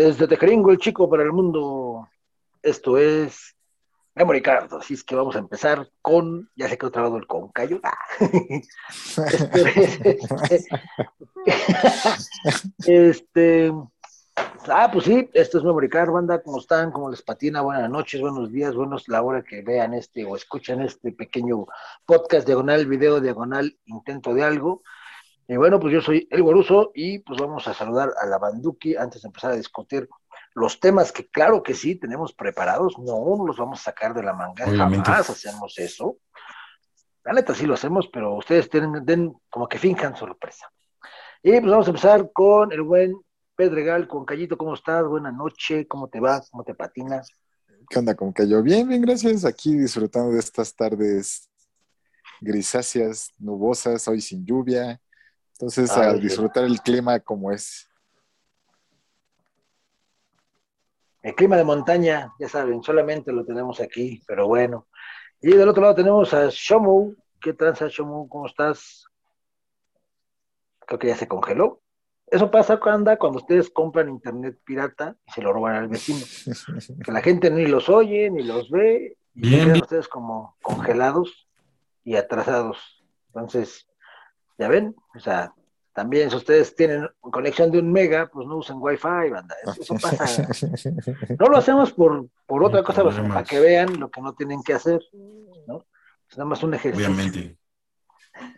Desde Tejeringo, el chico para el mundo. Esto es Memory Card. Así es que vamos a empezar con. Ya sé que he trabado el concayo. este, este. Ah, pues sí, esto es Memory Card, banda. ¿Cómo están? ¿Cómo les patina? Buenas noches, buenos días, buenos la hora que vean este o escuchan este pequeño podcast diagonal, video diagonal, intento de algo. Y bueno, pues yo soy El Goruso y pues vamos a saludar a la Banduki antes de empezar a discutir los temas que claro que sí tenemos preparados, no los vamos a sacar de la manga, jamás hacemos eso. La neta sí lo hacemos, pero ustedes tienen, den como que finjan sorpresa. Y pues vamos a empezar con el buen Pedregal, con Callito, ¿cómo estás? Buenas noches, ¿cómo te va? ¿Cómo te patinas? ¿Qué onda con Cayo? Bien, bien, gracias. Aquí disfrutando de estas tardes grisáceas, nubosas, hoy sin lluvia, entonces, a disfrutar el clima como es. El clima de montaña, ya saben, solamente lo tenemos aquí, pero bueno. Y del otro lado tenemos a Shomu. ¿Qué tranza, Shomu? ¿Cómo estás? Creo que ya se congeló. Eso pasa cuando, cuando ustedes compran internet pirata y se lo roban al vecino. que la gente ni los oye, ni los ve, y quedan ustedes como congelados y atrasados. Entonces, ya ven, o sea, también si ustedes tienen conexión de un mega, pues no usen wifi, banda. Eso, pasa. No lo hacemos por, por otra cosa, para que vean lo que no tienen que hacer, ¿no? Es nada más un ejercicio. Obviamente.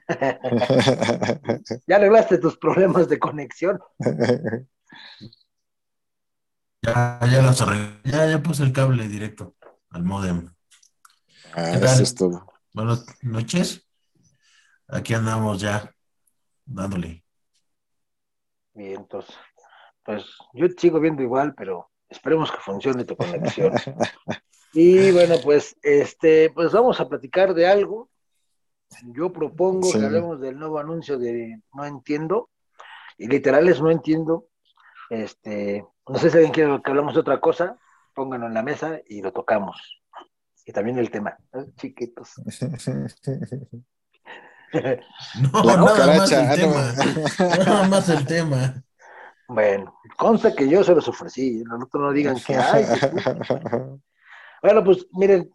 ya arreglaste tus problemas de conexión. Ya, ya los arreglé. Ya, ya puse el cable directo al modem. Ah, eso es todo. Buenas noches. Aquí andamos ya dándole. Bien, entonces, pues yo sigo viendo igual, pero esperemos que funcione tu conexión. y bueno, pues este, pues vamos a platicar de algo. Yo propongo que hablemos del nuevo anuncio de No Entiendo, y literales No Entiendo. Este, no sé si alguien quiere que hablemos de otra cosa, pónganlo en la mesa y lo tocamos. Y también el tema, chiquitos. No, nada más el tema. Nada más el tema. Bueno, consta que yo se los ofrecí, no, no digan que hay. bueno, pues miren,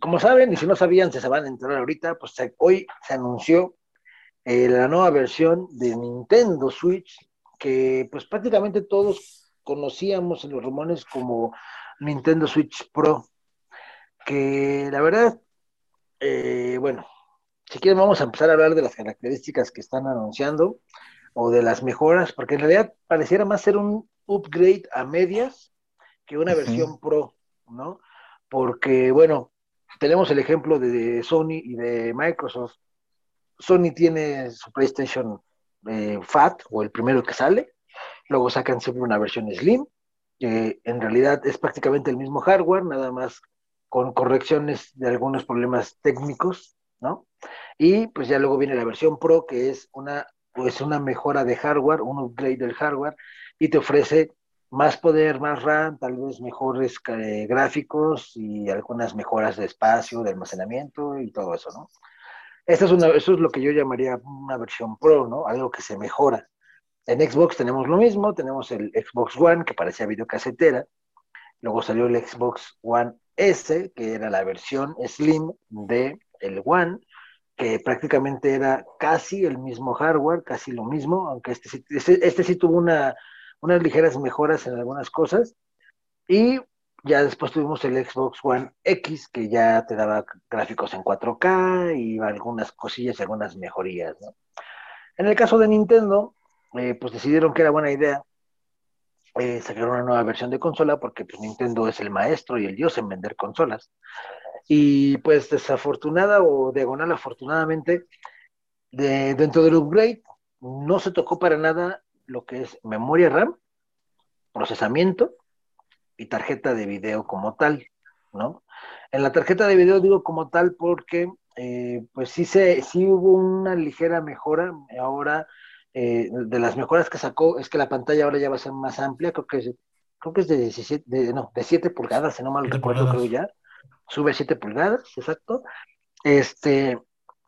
como saben, y si no sabían, se van a enterar ahorita, pues hoy se anunció eh, la nueva versión de Nintendo Switch, que pues prácticamente todos conocíamos en los rumores como Nintendo Switch Pro, que la verdad, eh, bueno, si quieren vamos a empezar a hablar de las características que están anunciando o de las mejoras, porque en realidad pareciera más ser un upgrade a medias que una versión pro, ¿no? Porque, bueno, tenemos el ejemplo de Sony y de Microsoft. Sony tiene su PlayStation eh, Fat, o el primero que sale, luego sacan siempre una versión Slim, que en realidad es prácticamente el mismo hardware, nada más con correcciones de algunos problemas técnicos, Y pues ya luego viene la versión Pro, que es una, pues una mejora de hardware, un upgrade del hardware, y te ofrece más poder, más RAM, tal vez mejores eh, gráficos y algunas mejoras de espacio, de almacenamiento y todo eso, ¿no? Esta es una, eso es lo que yo llamaría una versión Pro, ¿no? Algo que se mejora. En Xbox tenemos lo mismo, tenemos el Xbox One, que parecía videocasetera, luego salió el Xbox One S, que era la versión Slim de el One, que prácticamente era casi el mismo hardware, casi lo mismo, aunque este, este, este, sí tuvo una, unas ligeras mejoras en algunas cosas. Y ya después tuvimos el Xbox One X, que ya te daba gráficos en 4K y algunas cosillas y algunas mejorías. En el caso de Nintendo, eh, pues decidieron que era buena idea eh, sacar una nueva versión de consola, porque pues, Nintendo es el maestro y el dios en vender consolas. Y pues desafortunada o diagonal afortunadamente, de, dentro del upgrade no se tocó para nada lo que es memoria RAM, procesamiento y tarjeta de video como tal, ¿no? En la tarjeta de video digo como tal porque eh, pues sí, se, sí hubo una ligera mejora ahora. Eh, de las mejoras que sacó es que la pantalla ahora ya va a ser más amplia, creo que es, creo que es de 17, de, no, de 7 pulgadas, si no mal recuerdo, creo ya sube a 7 pulgadas, exacto. Este,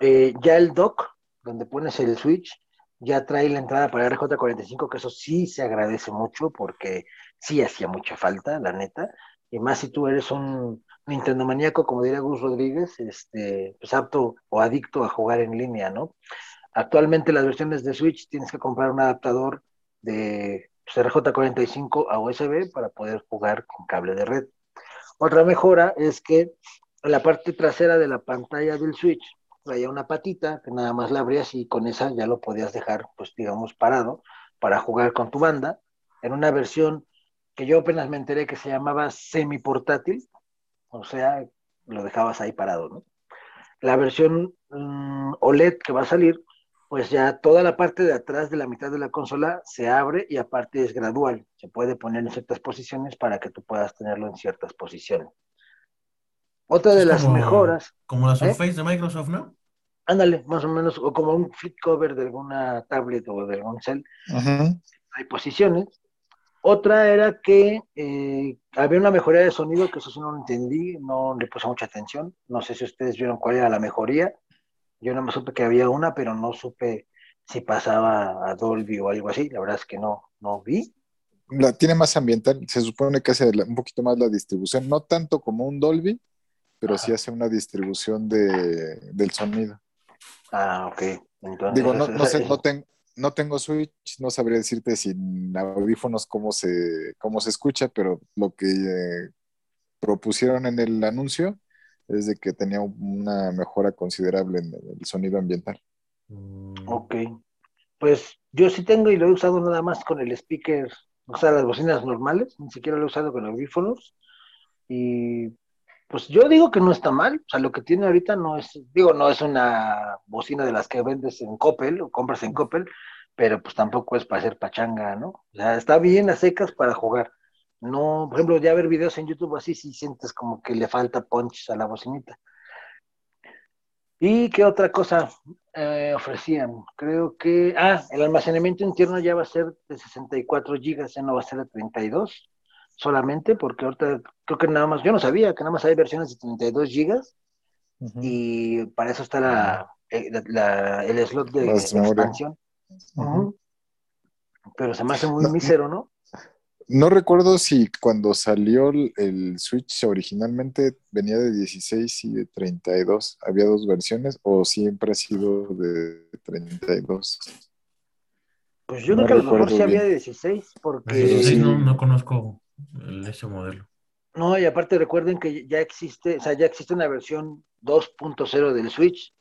eh, ya el dock, donde pones el switch, ya trae la entrada para RJ45, que eso sí se agradece mucho porque sí hacía mucha falta, la neta. Y más si tú eres un Nintendo maníaco, como diría Gus Rodríguez, este, pues apto o adicto a jugar en línea, ¿no? Actualmente las versiones de Switch tienes que comprar un adaptador de pues, RJ45 a USB para poder jugar con cable de red. Otra mejora es que en la parte trasera de la pantalla del Switch traía una patita que nada más la abrías y con esa ya lo podías dejar, pues digamos, parado para jugar con tu banda en una versión que yo apenas me enteré que se llamaba semi portátil, o sea, lo dejabas ahí parado. La versión mm, OLED que va a salir, pues ya toda la parte de atrás de la mitad de la consola se abre y aparte es gradual, se puede poner en ciertas posiciones para que tú puedas tenerlo en ciertas posiciones. Otra de las mejoras. Como la ¿eh? Surface de Microsoft, ¿no? Ándale, más o menos, o como un flip cover de alguna tablet o de algún cel. Hay posiciones. Otra era que eh, había una mejoría de sonido, que eso sí no lo entendí, no le puse mucha atención. No sé si ustedes vieron cuál era la mejoría. Yo no me supe que había una, pero no supe si pasaba a Dolby o algo así. La verdad es que no, no vi. La tiene más ambiental, se supone que hace un poquito más la distribución, no tanto como un Dolby, pero sí hace una distribución de, del sonido. Ah, ok. Digo, no, no, sé, no, tengo no tengo Switch, no sabría decirte sin audífonos cómo se, cómo se escucha, pero lo que eh, propusieron en el anuncio es de que tenía una mejora considerable en el sonido ambiental. Mm. Ok. Pues yo sí tengo y lo he usado nada más con el speaker, o sea, las bocinas normales, ni siquiera lo he usado con audífonos. Y pues yo digo que no está mal, o sea, lo que tiene ahorita no es, digo, no es una bocina de las que vendes en Coppel o compras en Coppel, pero pues tampoco es para hacer pachanga, ¿no? O sea, está bien a secas para jugar. No, por ejemplo, ya ver videos en YouTube así, sí sientes como que le falta punch a la bocinita. ¿Y qué otra cosa eh, ofrecían? Creo que, ah, el almacenamiento interno ya va a ser de 64 gigas, ya no va a ser de 32 solamente, porque ahorita creo que nada más, yo no sabía que nada más hay versiones de 32 gigas y para eso está la, eh, el slot de expansión. Pero se me hace muy mísero, ¿no? No recuerdo si cuando salió el Switch originalmente venía de 16 y de 32. ¿Había dos versiones o siempre ha sido de 32? Pues yo creo que a lo mejor sí había de 16, porque... no, no conozco ese modelo. No, y aparte recuerden que ya existe, o sea, ya existe una versión 2.0 del Switch.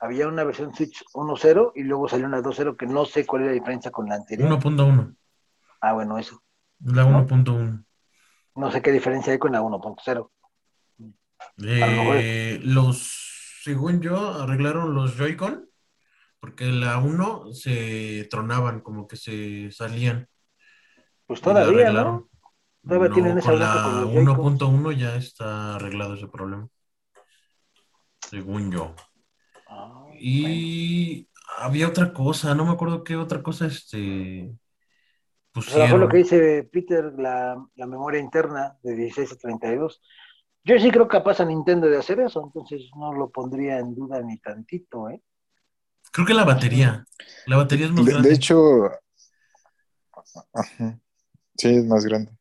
Había una versión Switch 1.0 y luego salió una 2.0 que no sé cuál es la diferencia con la anterior. 1.1. Ah, bueno, eso. La 1.1. ¿No? sé qué diferencia hay con la 1.0. Eh, los, según yo, arreglaron los Joy-Con porque la 1 se tronaban, como que se salían. Pues todavía, ¿no? Todavía tienen esa con la 1.1 ya está arreglado ese problema. Según yo. Ah, y había otra cosa, no me acuerdo qué otra cosa este pusieron. lo que dice Peter, la, memoria interna de 16 a 32. Yo sí creo capaz a Nintendo de hacer eso, entonces no lo pondría en duda ni tantito, ¿eh? Creo que la batería. La batería es más grande. De hecho, sí, es más grande.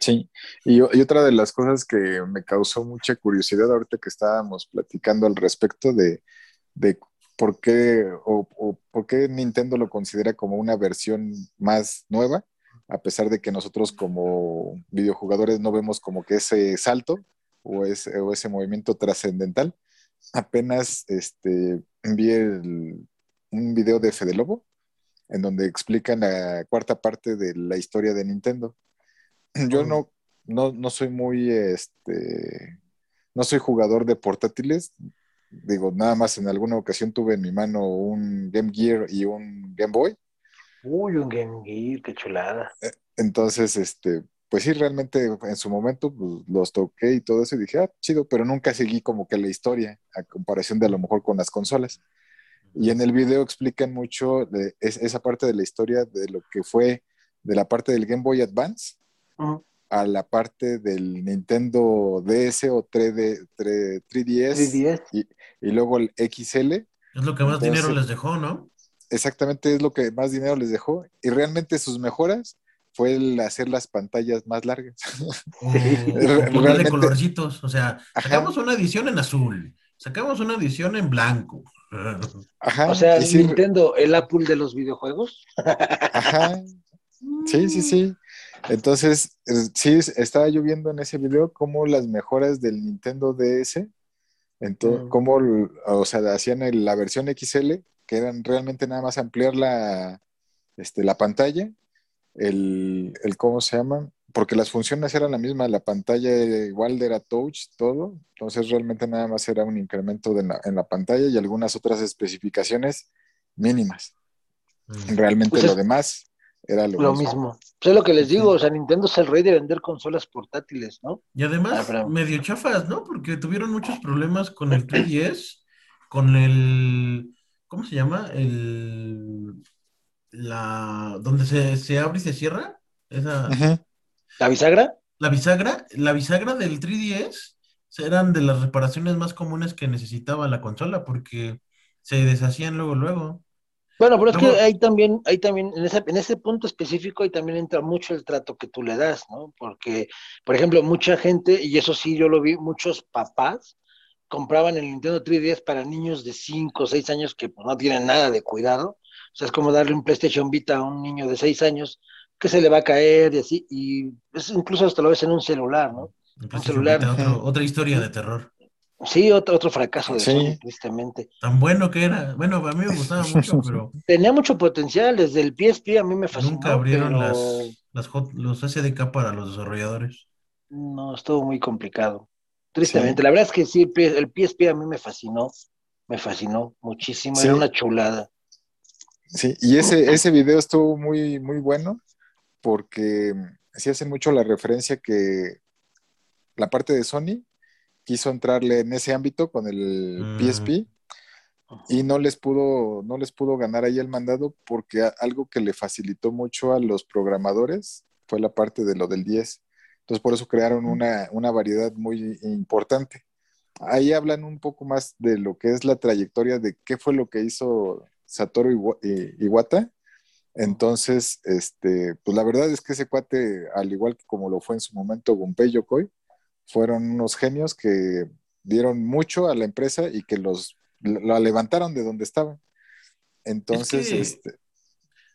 Sí, y, otra de las cosas que me causó mucha curiosidad ahorita que estábamos platicando al respecto de, por qué o, por qué Nintendo lo considera como una versión más nueva, a pesar de que nosotros como videojugadores no vemos como que ese salto o ese, o ese movimiento trascendental. Apenas este, vi un video de Fede Lobo en donde explican la cuarta parte de la historia de Nintendo yo no, no, soy muy, este, no soy jugador de portátiles. Digo, nada más en alguna ocasión tuve en mi mano un Game Gear y un Game Boy. Uy, un Game Gear, qué chulada. Eh, entonces, este, pues sí, realmente en su momento pues, los toqué y todo eso y dije, ah, chido, pero nunca seguí como que la historia a comparación de a lo mejor con las consolas. Y en el video explican mucho de esa parte de la historia de lo que fue de la parte del Game Boy Advance a la parte del Nintendo DS o 3D, 3, ds Y, luego el XL. Es lo que más dinero les dejó, ¿no? exactamente es lo que más dinero les dejó y realmente sus mejoras fue el hacer las pantallas más largas. O, ponerle colorcitos, o sea, sacamos una edición en azul, sacamos una edición en blanco. Ajá, o sea, Nintendo, el Apple de los videojuegos. Ajá. Sí, sí, sí. Entonces, sí, estaba yo viendo en ese video cómo las mejoras del Nintendo DS, entonces, cómo, o sea, hacían la versión XL, que eran realmente nada más ampliar la, este, la pantalla el, el, ¿cómo se llama? Porque las funciones eran la misma, la pantalla igual era touch, todo, entonces realmente nada más era un incremento en la pantalla y algunas otras especificaciones mínimas. Mm. Realmente pues lo demás era lo, lo mismo. Pues es lo que les digo, o sea, Nintendo es el rey de vender consolas portátiles, ¿no? Y además, ah, medio chafas, ¿no? Porque tuvieron muchos problemas con el 3DS, con el, ¿cómo se llama? El la donde se, abre y se cierra, esa... ¿La bisagra? La bisagra, la bisagra del 3DS eran de las reparaciones más comunes que necesitaba la consola porque se deshacían luego, luego. Bueno, pero es que ahí también, ahí también, en ese, en ese punto específico, ahí también entra mucho el trato que tú le das, ¿no? Porque, por ejemplo, mucha gente, y eso sí yo lo vi, muchos papás compraban el Nintendo 3DS para niños de 5 o 6 años que pues, no tienen nada de cuidado, o sea, es como darle un PlayStation Vita a un niño de seis años que se le va a caer y así, y es incluso hasta lo ves en un celular, ¿no? Un celular. otra historia de terror. Sí, otro, otro fracaso de sí. tristemente. Tan bueno que era. Bueno, a mí me gustaba mucho, pero. Tenía mucho potencial, desde el PSP a mí me fascinó. Nunca abrieron las, las los SDK para los desarrolladores. No, estuvo muy complicado. Tristemente. La verdad es que sí, el PSP a mí me fascinó. Me fascinó muchísimo. Era una chulada. Sí, y ese, ese video estuvo muy, muy bueno porque sí hace mucho la referencia que la parte de Sony quiso entrarle en ese ámbito con el PSP mm. y no les pudo, no les pudo ganar ahí el mandado porque algo que le facilitó mucho a los programadores fue la parte de lo del 10. Entonces por eso crearon una, una variedad muy importante. Ahí hablan un poco más de lo que es la trayectoria de qué fue lo que hizo Satoru Iwata. Entonces, este, pues la verdad es que ese cuate, al igual que como lo fue en su momento Gunpei Yokoi, fueron unos genios que dieron mucho a la empresa y que los la levantaron de donde estaban. Entonces, este,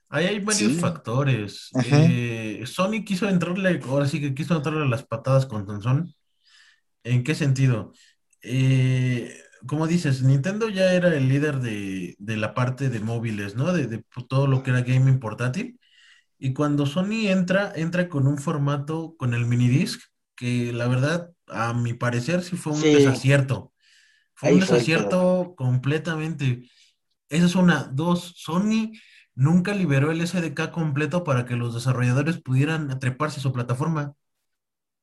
Ahí hay varios factores. Eh, Sony quiso entrarle, ahora sí que quiso entrarle las patadas con Sansón. ¿En qué sentido? Eh, como dices, Nintendo ya era el líder de, la parte de móviles, ¿no? De, pues, todo lo que era gaming portátil. Y cuando Sony entra, entra con un formato, con el mini disc, que la verdad, a mi parecer, sí fue un desacierto. Fue un desacierto completamente. Esa es una. Dos, Sony nunca liberó el SDK completo para que los desarrolladores pudieran treparse a su plataforma.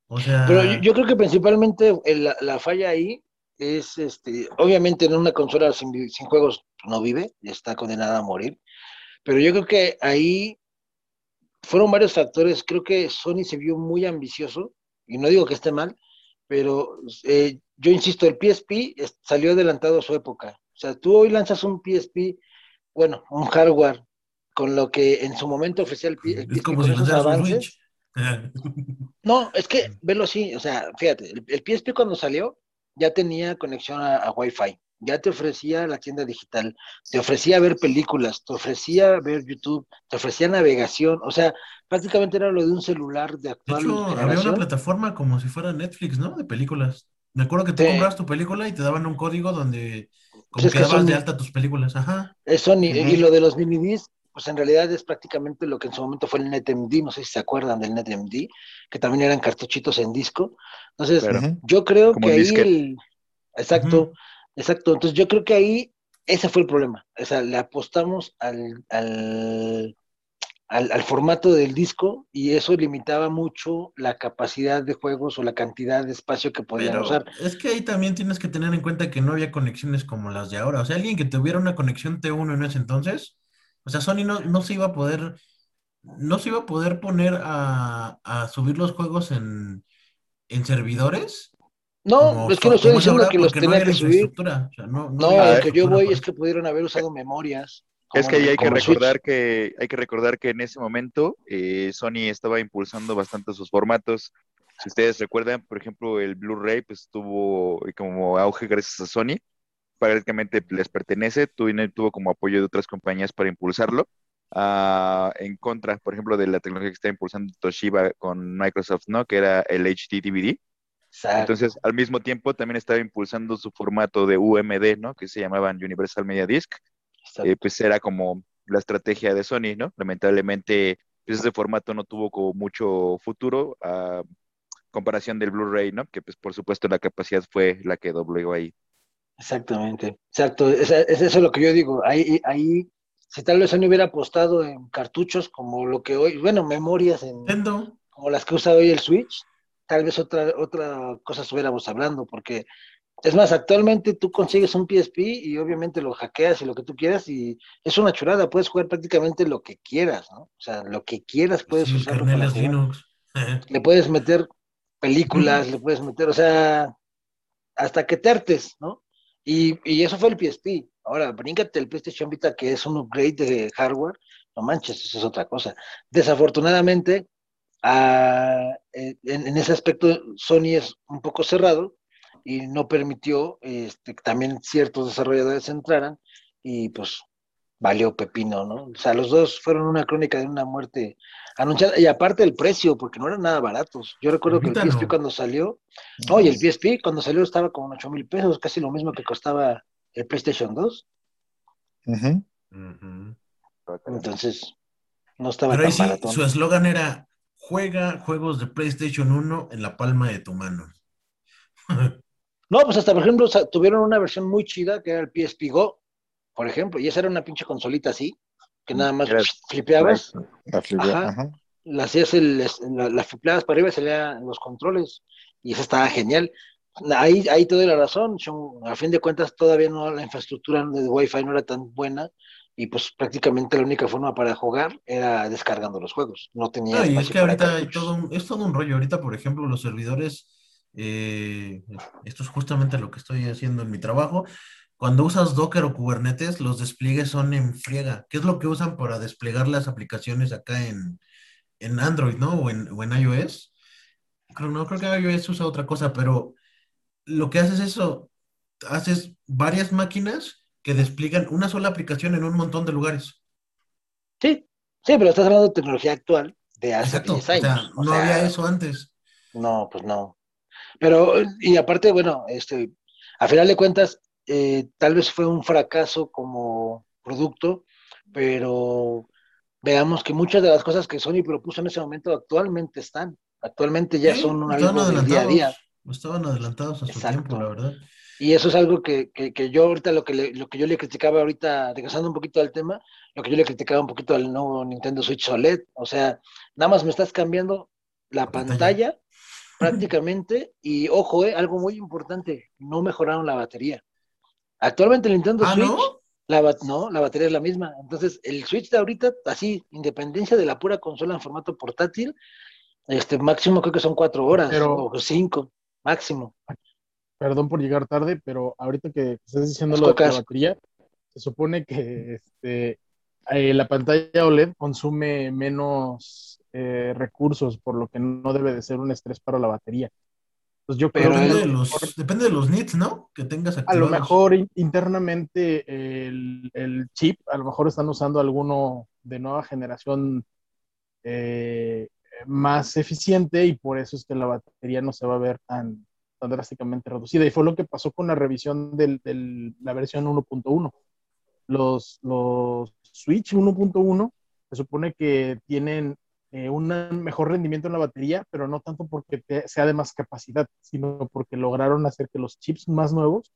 O sea. Pero yo, creo que principalmente la falla ahí es, este, obviamente en una consola sin, juegos no vive, está condenada a morir, pero yo creo que ahí fueron varios factores, creo que Sony se vio muy ambicioso, y no digo que esté mal, pero eh, yo insisto, el PSP salió adelantado a su época. O sea, tú hoy lanzas un PSP, bueno, un hardware, con lo que en su momento ofrecía el, PSP. como si avances. No, es que, velo así, o sea, fíjate, el, PSP cuando salió, ya tenía conexión a, Wi-Fi, ya te ofrecía la tienda digital, te ofrecía ver películas, te ofrecía ver YouTube, te ofrecía navegación, o sea, prácticamente era lo de un celular de actual. De hecho, había una plataforma como si fuera Netflix, ¿no? De películas. Me acuerdo que tú comprabas tu película y te daban un código donde como que dabas de alta tus películas, ajá. Eso, y lo de los mini pues en realidad es prácticamente lo que en su momento fue el NetMD, no sé si se acuerdan del NetMD, que también eran cartuchitos en disco. Entonces, yo creo que ahí, exacto, exacto, entonces yo creo que ahí ese fue el problema, o sea, le apostamos al, al, al, formato del disco y eso limitaba mucho la capacidad de juegos o la cantidad de espacio que podían usar. Es que ahí también tienes que tener en cuenta que no había conexiones como las de ahora, o sea, alguien que tuviera una conexión T1 en ese entonces, o sea, Sony no, se iba a poder, no se iba a poder poner a, subir los juegos en, servidores. No, es que no estoy diciendo que los tenía que subir. no, lo que yo voy es que pudieron haber usado memorias. Es que hay que recordar que hay que recordar que en ese momento eh, Sony estaba impulsando bastante sus formatos. Si ustedes recuerdan, por ejemplo, el Blu-ray pues tuvo como auge gracias a Sony. Prácticamente les pertenece, tuvo, como apoyo de otras compañías para impulsarlo. Ah, en contra, por ejemplo, de la tecnología que está impulsando Toshiba con Microsoft, ¿no? Que era el HD DVD. Entonces, al mismo tiempo, también estaba impulsando su formato de UMD, ¿no? Que se llamaban Universal Media Disc. Eh, pues era como la estrategia de Sony, ¿no? Lamentablemente, pues ese formato no tuvo como mucho futuro a comparación del Blu-ray, ¿no? Que pues por supuesto la capacidad fue la que doblegó ahí. Exactamente, exacto. Es, es eso lo que yo digo. Ahí, ahí, si tal vez Sony hubiera apostado en cartuchos como lo que hoy, bueno, memorias en, como las que usa hoy el Switch, tal vez otra, otra cosa estuviéramos hablando, porque es más, actualmente tú consigues un PSP y obviamente lo hackeas y lo que tú quieras y es una churada, puedes jugar prácticamente lo que quieras, ¿no? O sea, lo que quieras puedes usarlo para Le puedes meter películas, le puedes meter, o sea, hasta que tertes, ¿no? Y, y eso fue el PSP. Ahora, bríncate el PlayStation Vita, que es un upgrade de hardware, no manches, eso es otra cosa. Desafortunadamente, en, ese aspecto Sony es un poco cerrado y no permitió este, que también ciertos desarrolladores entraran y pues valió pepino, ¿no? O sea, los dos fueron una crónica de una muerte anunciada y aparte el precio, porque no eran nada baratos. Yo recuerdo que el PSP cuando salió, no, y el PSP cuando salió estaba como 8 mil pesos, casi lo mismo que costaba el PlayStation 2. Entonces, no estaba tan barato. Su eslogan era juega juegos de PlayStation 1 en la palma de tu mano. no, pues hasta por ejemplo tuvieron una versión muy chida que era el PSP Go, por ejemplo, y esa era una pinche consolita así, que nada más flipeabas. La, ajá, la hacías el, la, flipeabas para arriba y salían los controles, y eso estaba genial. Ahí, ahí te doy la razón, a fin de cuentas todavía no la infraestructura de Wi-Fi no era tan buena, y pues prácticamente la única forma para jugar era descargando los juegos. No tenía. No, y es que ahorita todo es todo un rollo. Ahorita, por ejemplo, los servidores, eh, esto es justamente lo que estoy haciendo en mi trabajo. Cuando usas Docker o Kubernetes, los despliegues son en friega. ¿Qué es lo que usan para desplegar las aplicaciones acá en, en Android, ¿no? O en, o en iOS. Creo, no creo que iOS usa otra cosa, pero lo que haces es eso, haces varias máquinas que despliegan una sola aplicación en un montón de lugares. Sí, sí, pero estás hablando de tecnología actual de hace 10 años. no había eso antes. No, pues no. Pero, y aparte, bueno, este, a final de cuentas, eh, tal vez fue un fracaso como producto, pero veamos que muchas de las cosas que Sony propuso en ese momento actualmente están. Actualmente ya son algo del día a día. Estaban adelantados a su tiempo, la verdad. Y eso es algo que, yo ahorita, lo que, lo que yo le criticaba ahorita, regresando un poquito al tema, lo que yo le criticaba un poquito al nuevo Nintendo Switch OLED, o sea, nada más me estás cambiando la, pantalla, prácticamente, y ojo, eh, algo muy importante, no mejoraron la batería. Actualmente el Nintendo ¿Ah, Switch, no? La, no, la batería es la misma. Entonces, el Switch de ahorita, así, independencia de la pura consola en formato portátil, este máximo creo que son cuatro horas o cinco, máximo perdón por llegar tarde, pero ahorita que estás diciendo lo de la batería, se supone que este, eh, la pantalla OLED consume menos eh, recursos, por lo que no debe de ser un estrés para la batería. Pues yo creo depende, de los, depende de los nits, ¿no? Que tengas activados. A lo mejor internamente el, chip, a lo mejor están usando alguno de nueva generación eh, más eficiente y por eso es que la batería no se va a ver tan, tan drásticamente reducida. Y fue lo que pasó con la revisión de la versión 1.1. Los, los Switch 1.1 se supone que tienen eh, un mejor rendimiento en la batería, pero no tanto porque sea de más capacidad, sino porque lograron hacer que los chips más nuevos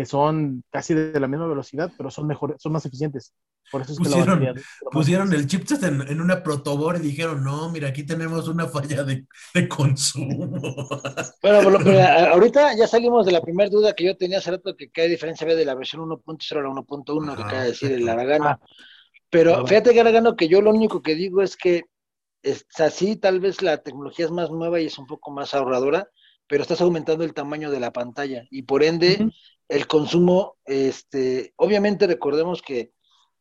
que son casi de la misma velocidad, pero son mejores, son más eficiencias. Por eso es pusieron, que la pusieron el chipset en, en, una protoboard y dijeron, no, mira, aquí tenemos una falla de, de consumo. Bueno, ahorita ya salimos de la primera duda que yo tenía hace rato, que qué diferencia había de la versión 1.0 a la 1.1, que acaba de decir el Aragano. Ah. Pero fíjate que Aragano, que yo lo único que digo es que es así, tal vez la tecnología es más nueva y es un poco más ahorradora, pero estás aumentando el tamaño de la pantalla y por ende el consumo, este, obviamente recordemos que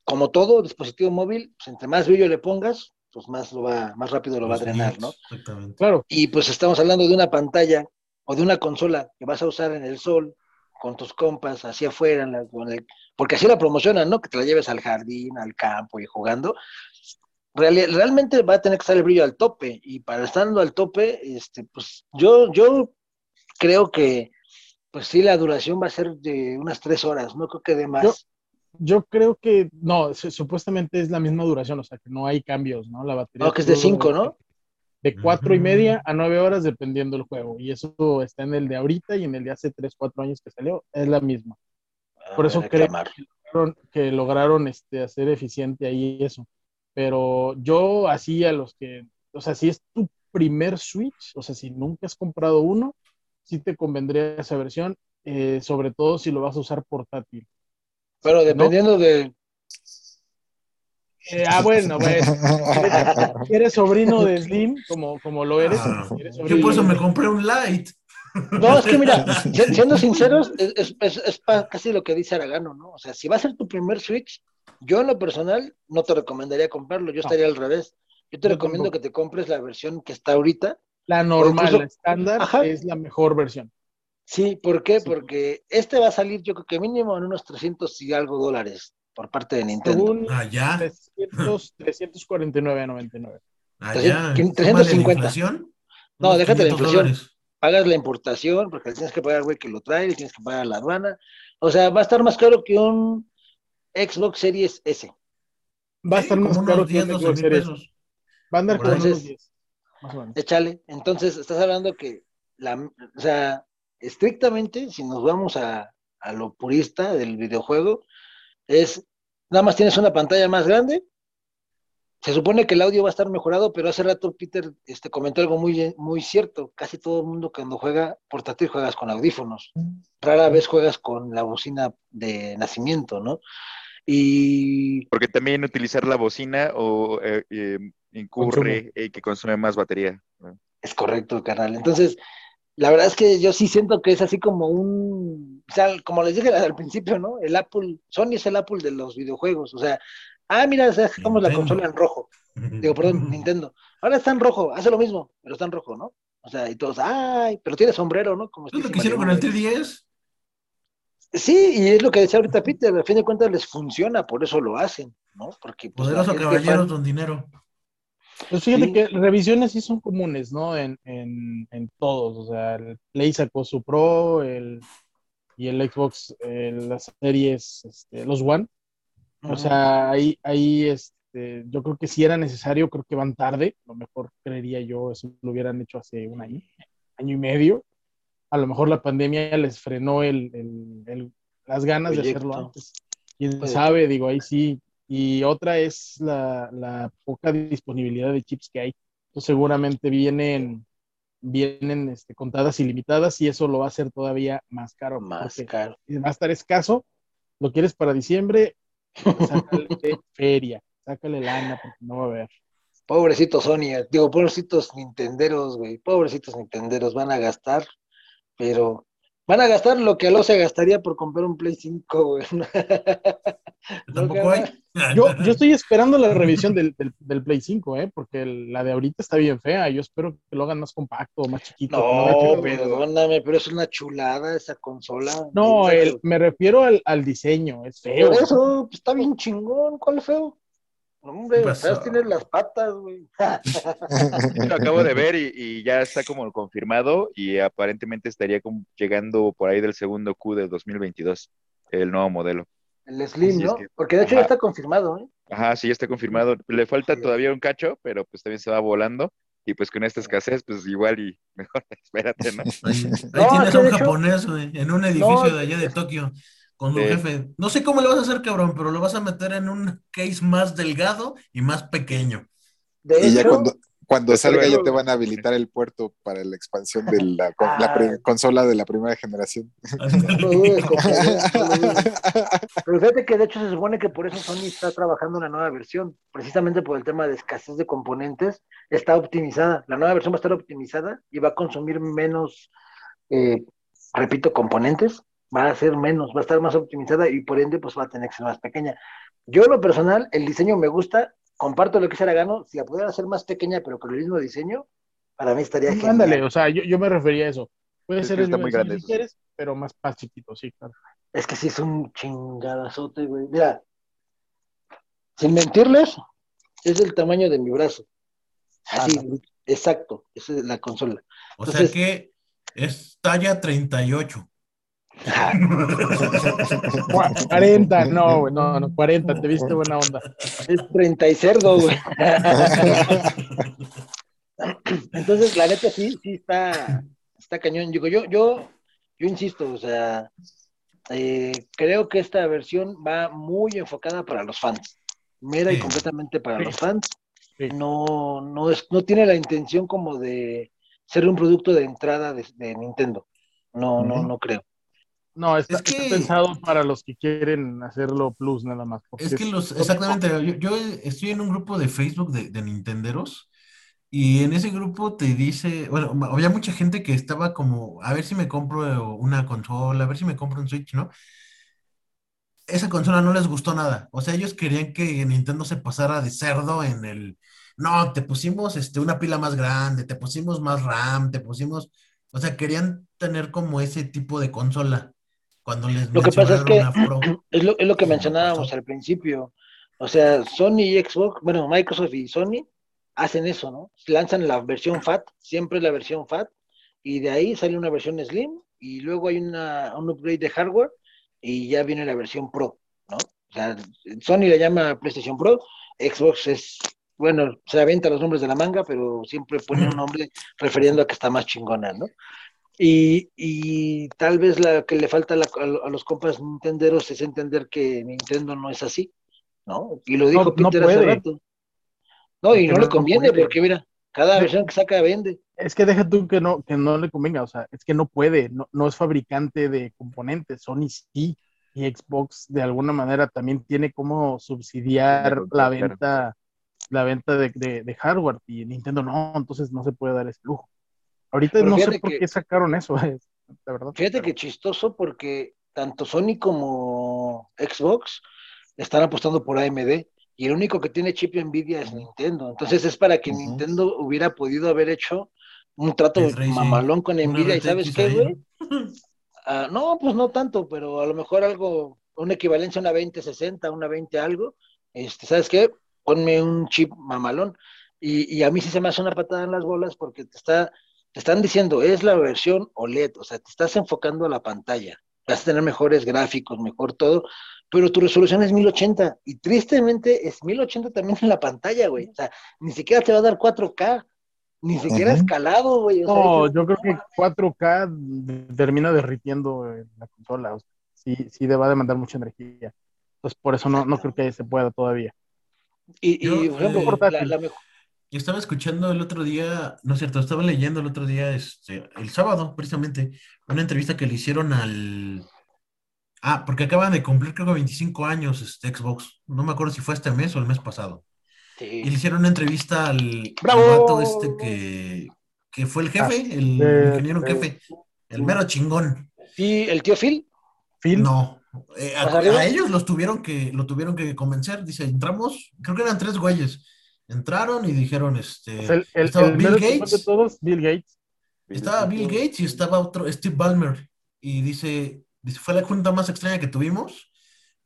como todo dispositivo móvil, pues entre más brillo le pongas, pues más lo va, más rápido lo va a drenar, ¿no? Exactamente. Claro. Y pues estamos hablando de una pantalla o de una consola que vas a usar en el sol, con tus compas, hacia afuera, porque así la promocionan, ¿no? Que te la lleves al jardín, al campo y jugando. realmente va a tener que estar el brillo al tope, y para estando al tope, este, pues yo, yo creo que, pues sí, la duración va a ser de unas tres horas, no creo que de más. Yo, creo que, no, supuestamente es la misma duración, o sea, que no hay cambios, ¿no? La batería. No, que es de cinco, ¿no? de cuatro y media a nueve horas dependiendo del juego. Y eso está en el de ahorita y en el de hace tres, cuatro años que salió, es la misma. Por eso creo que lograron, este, hacer eficiente ahí eso. Pero yo así a los que, o sea, si es tu primer Switch, o sea, si nunca has comprado uno, sí te convendría esa versión, eh, sobre todo si lo vas a usar portátil. Pero dependiendo de, eh, ah, bueno, bueno. Eres sobrino de Slim, como, como lo eres. Ah, yo por eso me compré un Light. No, es que mira, siendo sinceros, es, es, casi lo que dice Aragano, ¿no? O sea, si va a ser tu primer Switch, yo en lo personal no te recomendaría comprarlo, yo estaría al revés. Yo te recomiendo que te compres la versión que está ahorita. La normal, la estándar, es la mejor versión. Sí, ¿por qué? Porque este va a salir yo creo que mínimo en unos 300 y algo dólares por parte de Nintendo. Según ah, ya. 300, 349.99. Ah, ya. 350. No, déjate la inflación. Pagas la importación, porque tienes que pagar güey que lo trae, tienes que pagar la aduana. O sea, va a estar más caro que un Xbox Series S. Va a estar más caro que un Xbox Series S. Va a andar con unos 10. Más o menos. Échale. Entonces, estás hablando que, la, o sea, estrictamente, si nos vamos a, a lo purista del videojuego, es nada más tienes una pantalla más grande. Se supone que el audio va a estar mejorado, pero hace rato Peter este, comentó algo muy, muy cierto. Casi todo el mundo cuando juega portátil juegas con audífonos. Rara vez juegas con la bocina de nacimiento, ¿no? Y... Porque también utilizar la bocina o eh, eh, incurre y que consume más batería. Es correcto, carnal. Entonces, la verdad es que yo sí siento que es así como un, o sea, como les dije al principio, ¿no? El Apple, Sony es el Apple de los videojuegos, o sea, ah, mira, sacamos la consola en rojo, digo, perdón, Nintendo, ahora está en rojo, hace lo mismo, pero está en rojo, ¿no? O sea, y todos, ay, pero tiene sombrero, ¿no? Como ¿Es lo que hicieron con el T10? Sí, y es lo que decía ahorita Peter, a fin de cuentas les funciona, por eso lo hacen, ¿no? Porque pues, Poderoso caballero con dinero. Pues fíjate que revisiones sí son comunes, ¿no? En, todos. O sea, el Play sacó su Pro, el, y el Xbox, las series, este, los One. O sea, ahí, ahí este, yo creo que si era necesario, creo que van tarde. A lo mejor creería yo, eso lo hubieran hecho hace un año, año y medio. A lo mejor la pandemia les frenó el, las ganas de hacerlo antes. Quién sabe, digo, ahí sí, y otra es la, poca disponibilidad de chips que hay. Entonces, seguramente vienen, vienen este, contadas ilimitadas y eso lo va a hacer todavía más caro. Más caro. Va a estar escaso. Lo quieres para diciembre, sácale feria, sácale lana porque no va a haber. Pobrecitos Sony, digo, pobrecitos Nintenderos, güey, pobrecitos Nintenderos van a gastar, pero Van a gastar lo que Aló se gastaría por comprar un Play 5, güey. Tampoco hay. Yo, yo estoy esperando la revisión del, del, Play 5, ¿eh? Porque la de ahorita está bien fea. Yo espero que lo hagan más compacto, más chiquito. No, perdóname, pero es una chulada esa consola. No, me refiero al, al, diseño, es feo. Eso, pues, está bien chingón. ¿Cuál es feo? Hombre, atrás tienes las patas, güey. Lo acabo de ver y, ya está como confirmado y aparentemente estaría como llegando por ahí del segundo Q de 2022, el nuevo modelo. El Slim, ¿no? Porque de hecho ya está confirmado, ¿eh? Ajá, sí, ya está confirmado. Le falta todavía un cacho, pero pues también se va volando. Y pues con esta escasez, pues igual y mejor espérate, ¿no? Ahí, tienes a un japonés, güey, en un edificio de allá de Tokio con su jefe. No sé cómo le vas a hacer, cabrón, pero lo vas a meter en un case más delgado y más pequeño. y ya cuando, cuando salga ya te van a habilitar el puerto para la expansión de la, ah. consola de la primera generación. pero fíjate que de hecho se supone que por eso Sony está trabajando una nueva versión, precisamente por el tema de escasez de componentes, está optimizada. La nueva versión va a estar optimizada y va a consumir menos, eh, repito, componentes va a ser menos, va a estar más optimizada y por ende pues va a tener que ser más pequeña. Yo, lo personal, el diseño me gusta, comparto lo que se gano. Si la pudiera hacer más pequeña, pero con el mismo diseño, para mí estaría genial. Ándale, o sea, yo, me refería a eso. Puede ser el muy grande, si quieres, pero más, más chiquito, sí, claro. Es que sí es un chingadazote, güey. Mira, sin mentirles, es del tamaño de mi brazo. Así, exacto, esa es la consola. O sea que es talla 38. 40, no, no, no, 40, te viste buena onda. Es 30 y cerdo, güey. Entonces, la neta sí, sí está, está cañón. Digo, yo, yo, yo insisto, o sea, eh, creo que esta versión va muy enfocada para los fans. Mera y completamente para los fans. No, no, es, no tiene la intención como de ser un producto de entrada de, Nintendo. No, no, no creo. No, está, pensado para los que quieren hacerlo plus nada más. Es que los, exactamente, yo, estoy en un grupo de Facebook de, de Nintenderos y en ese grupo te dice, bueno, había mucha gente que estaba como, a ver si me compro una consola, a ver si me compro un Switch, ¿no? Esa consola no les gustó nada. O sea, ellos querían que Nintendo se pasara de cerdo en el, no, te pusimos este, una pila más grande, te pusimos más RAM, te pusimos, o sea, querían tener como ese tipo de consola. Cuando les lo que pasa es que es, lo, es lo que mencionábamos al principio. O sea, Sony y Xbox, bueno, Microsoft y Sony hacen eso, ¿no? Lanzan la versión FAT, siempre la versión FAT, y de ahí sale una versión Slim, y luego hay una, un upgrade de hardware, y ya viene la versión Pro, ¿no? O sea, Sony le llama PlayStation Pro, Xbox es, bueno, se avienta los nombres de la manga, pero siempre pone un nombre refiriendo a que está más chingona, ¿no? Y, y tal vez la que le falta a, los compas nintenderos es entender que Nintendo no es así, ¿no? Y lo dijo Peter hace rato. No, y no, le conviene porque mira, cada versión que saca vende. Es que deja tú que no, que no le convenga, o sea, es que no puede, no, no es fabricante de componentes, Sony sí, y Xbox de alguna manera también tiene como subsidiar la venta, la venta de, de, hardware, y Nintendo no, entonces no se puede dar ese lujo. Ahorita no sé por qué sacaron eso, la verdad. Fíjate que chistoso porque tanto Sony como Xbox están apostando por AMD y el único que tiene chip Nvidia es Nintendo. Entonces es para que Nintendo hubiera podido haber hecho un trato mamalón con Nvidia y sabes qué, güey. Ah, no, pues no tanto, pero a lo mejor algo, una equivalencia a una 2060, una 20 algo, este, ¿sabes qué? Ponme un chip mamalón. Y, y, a mí sí se me hace una patada en las bolas porque te está, te están diciendo, es la versión OLED, o sea, te estás enfocando a la pantalla, vas a tener mejores gráficos, mejor todo, pero tu resolución es 1080 y tristemente es 1080 también en la pantalla, güey. O sea, ni siquiera te va a dar 4K, ni siquiera escalado, güey. no, yo creo que 4K termina derritiendo la consola. O sea, sí, sí va a demandar mucha energía. Entonces, por eso no, no creo que se pueda todavía. Y, y por ejemplo, eh, la, mejor... Yo estaba escuchando el otro día, no es cierto, estaba leyendo el otro día, este, el sábado, precisamente, una entrevista que le hicieron al, Ah, porque acaban de cumplir creo que 25 años este Xbox. No me acuerdo si fue este mes o el mes pasado. Sí. Y le hicieron una entrevista al, ¡Bravo! este que, que, fue el jefe, ah, el, ingeniero jefe, el mero chingón. ¿Y el tío Phil? Phil. No. Eh, a, ellos los tuvieron que, lo tuvieron que convencer. Dice, entramos, creo que eran tres güeyes. Entraron y dijeron, este, el, estaba Bill Gates. De todos, Bill Gates. Estaba Bill Gates y estaba otro, Steve Ballmer. Y dice, Dice, fue la junta más extraña que tuvimos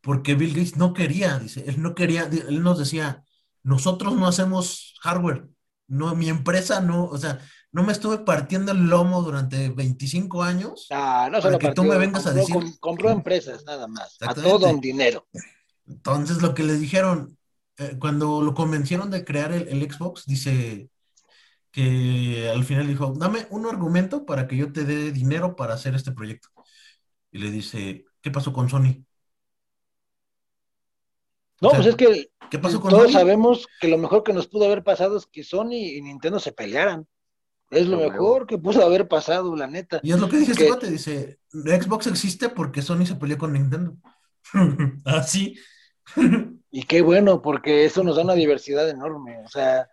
porque Bill Gates no quería, dice, él no quería, él nos decía, nosotros no hacemos hardware, no, mi empresa no, o sea, no me estuve partiendo el lomo durante 25 años. Ah, no para que tú me vengas a decir. compró empresas nada más, a todo un dinero. Entonces lo que le dijeron, eh, cuando lo convencieron de crear el, el, Xbox, dice que al final dijo, dame un argumento para que yo te dé dinero para hacer este proyecto y le dice, ¿qué pasó con Sony? No, pues es que ¿qué pasó con todos sabemos que lo mejor que nos pudo haber pasado es que Sony y Nintendo se pelearan. Es lo mejor que pudo haber pasado, la neta. Y es lo que dice este cuate, dice, Xbox existe porque Sony se peleó con Nintendo. Así. y qué bueno, porque eso nos da una diversidad enorme. O sea,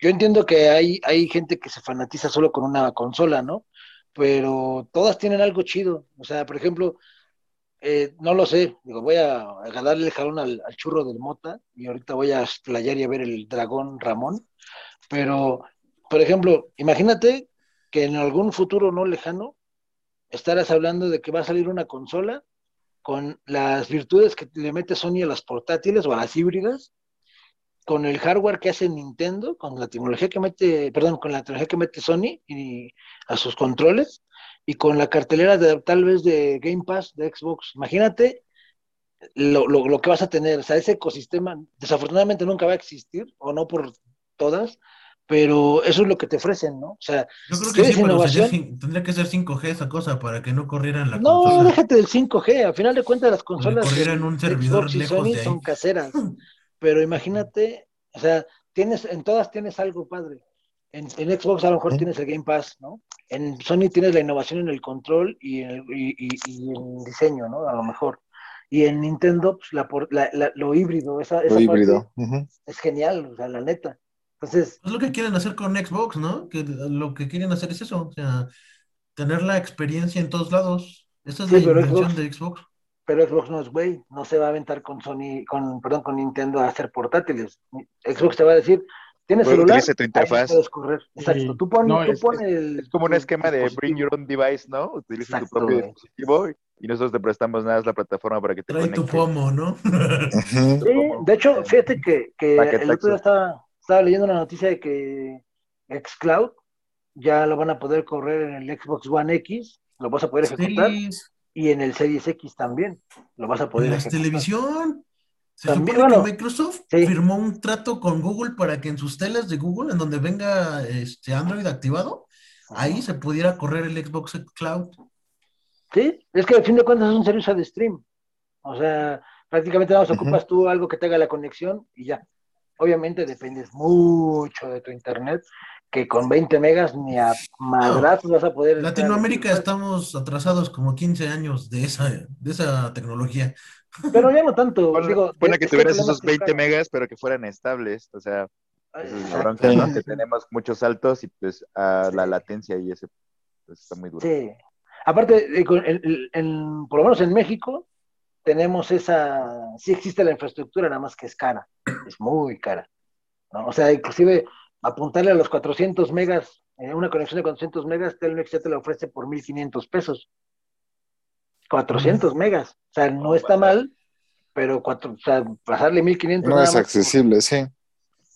yo entiendo que hay, hay gente que se fanatiza solo con una consola, ¿no? pero todas tienen algo chido. O sea, por ejemplo, eh, no lo sé. Digo, voy a, darle el jalón al, churro del Mota y ahorita voy a explayar y a ver el dragón Ramón. Pero, por ejemplo, imagínate que en algún futuro no lejano estarás hablando de que va a salir una consola con las virtudes que le mete Sony a las portátiles o a las híbridas, con el hardware que hace Nintendo, con la tecnología que mete, perdón, con la tecnología que mete Sony y a sus controles, y con la cartelera de tal vez de Game Pass de Xbox. Imagínate lo, lo, que vas a tener, o sea, ese ecosistema desafortunadamente nunca va a existir, o no por todas, pero eso es lo que te ofrecen, ¿no? O sea, yo creo que sí, innovación, tendría que ser 5G esa cosa para que no corrieran la no, consola. No, déjate del 5G, al final de cuentas las consolas corrieran un servidor Xbox y Sony son caseras, pero imagínate, o sea, tienes, en todas tienes algo padre. En, Xbox a lo mejor tienes el Game Pass, ¿no? En Sony tienes la innovación en el control y en el, y, diseño, ¿no? A lo mejor. Y en Nintendo, pues, la, lo híbrido, esa, esa híbrido. es genial, o sea, la neta. Entonces. Es lo que quieren hacer con Xbox, ¿no? Que lo que quieren hacer es eso, o sea, tener la experiencia en todos lados. Esa es la intención de Xbox. Pero Xbox no es güey, no se va a aventar con Sony, con, perdón, con Nintendo a hacer portátiles. Xbox te va a decir, tienes celular, tu interfaz. puedes correr. Exacto, tú pones, tú pones el, es como un esquema de bring your own device, ¿no? Utiliza tu propio dispositivo y nosotros te prestamos nada la plataforma para que te Trae tu pomo, ¿no? sí, de hecho, fíjate que, que el otro día estaba estaba leyendo la noticia de que Xcloud ya lo van a poder correr en el Xbox One X, lo vas a poder ejecutar, y en el Series X también, lo vas a poder ¿En la televisión? Se supone que Microsoft firmó un trato con Google para que en sus teles de Google, en donde venga este Android activado, ahí se pudiera correr el Xbox Cloud. Sí, es que al fin de cuentas es un servicio de stream. O sea, prácticamente nada más ocupas tú algo que tenga la conexión y ya. Obviamente dependes mucho de tu internet, que con 20 megas ni a madrazos vas a poder. Latinoamérica estamos atrasados como 15 años de esa, de esa tecnología. Pero ya no tanto. digo, que tuvieras esos 20 megas, pero que fueran estables. O sea, que tenemos muchos saltos y pues a la latencia y ese pues, está muy duro. Sí. Aparte, por lo menos en México, tenemos esa, sí existe la infraestructura, nada más que es cara, es muy cara. ¿no? O sea, inclusive apuntarle a los 400 megas, eh, una conexión de 400 megas, Telmex ya te la ofrece por 1.500 pesos. 400 megas, o sea, no está mal, pero cuatro, o sea, pasarle 1.500 No es accesible, sí.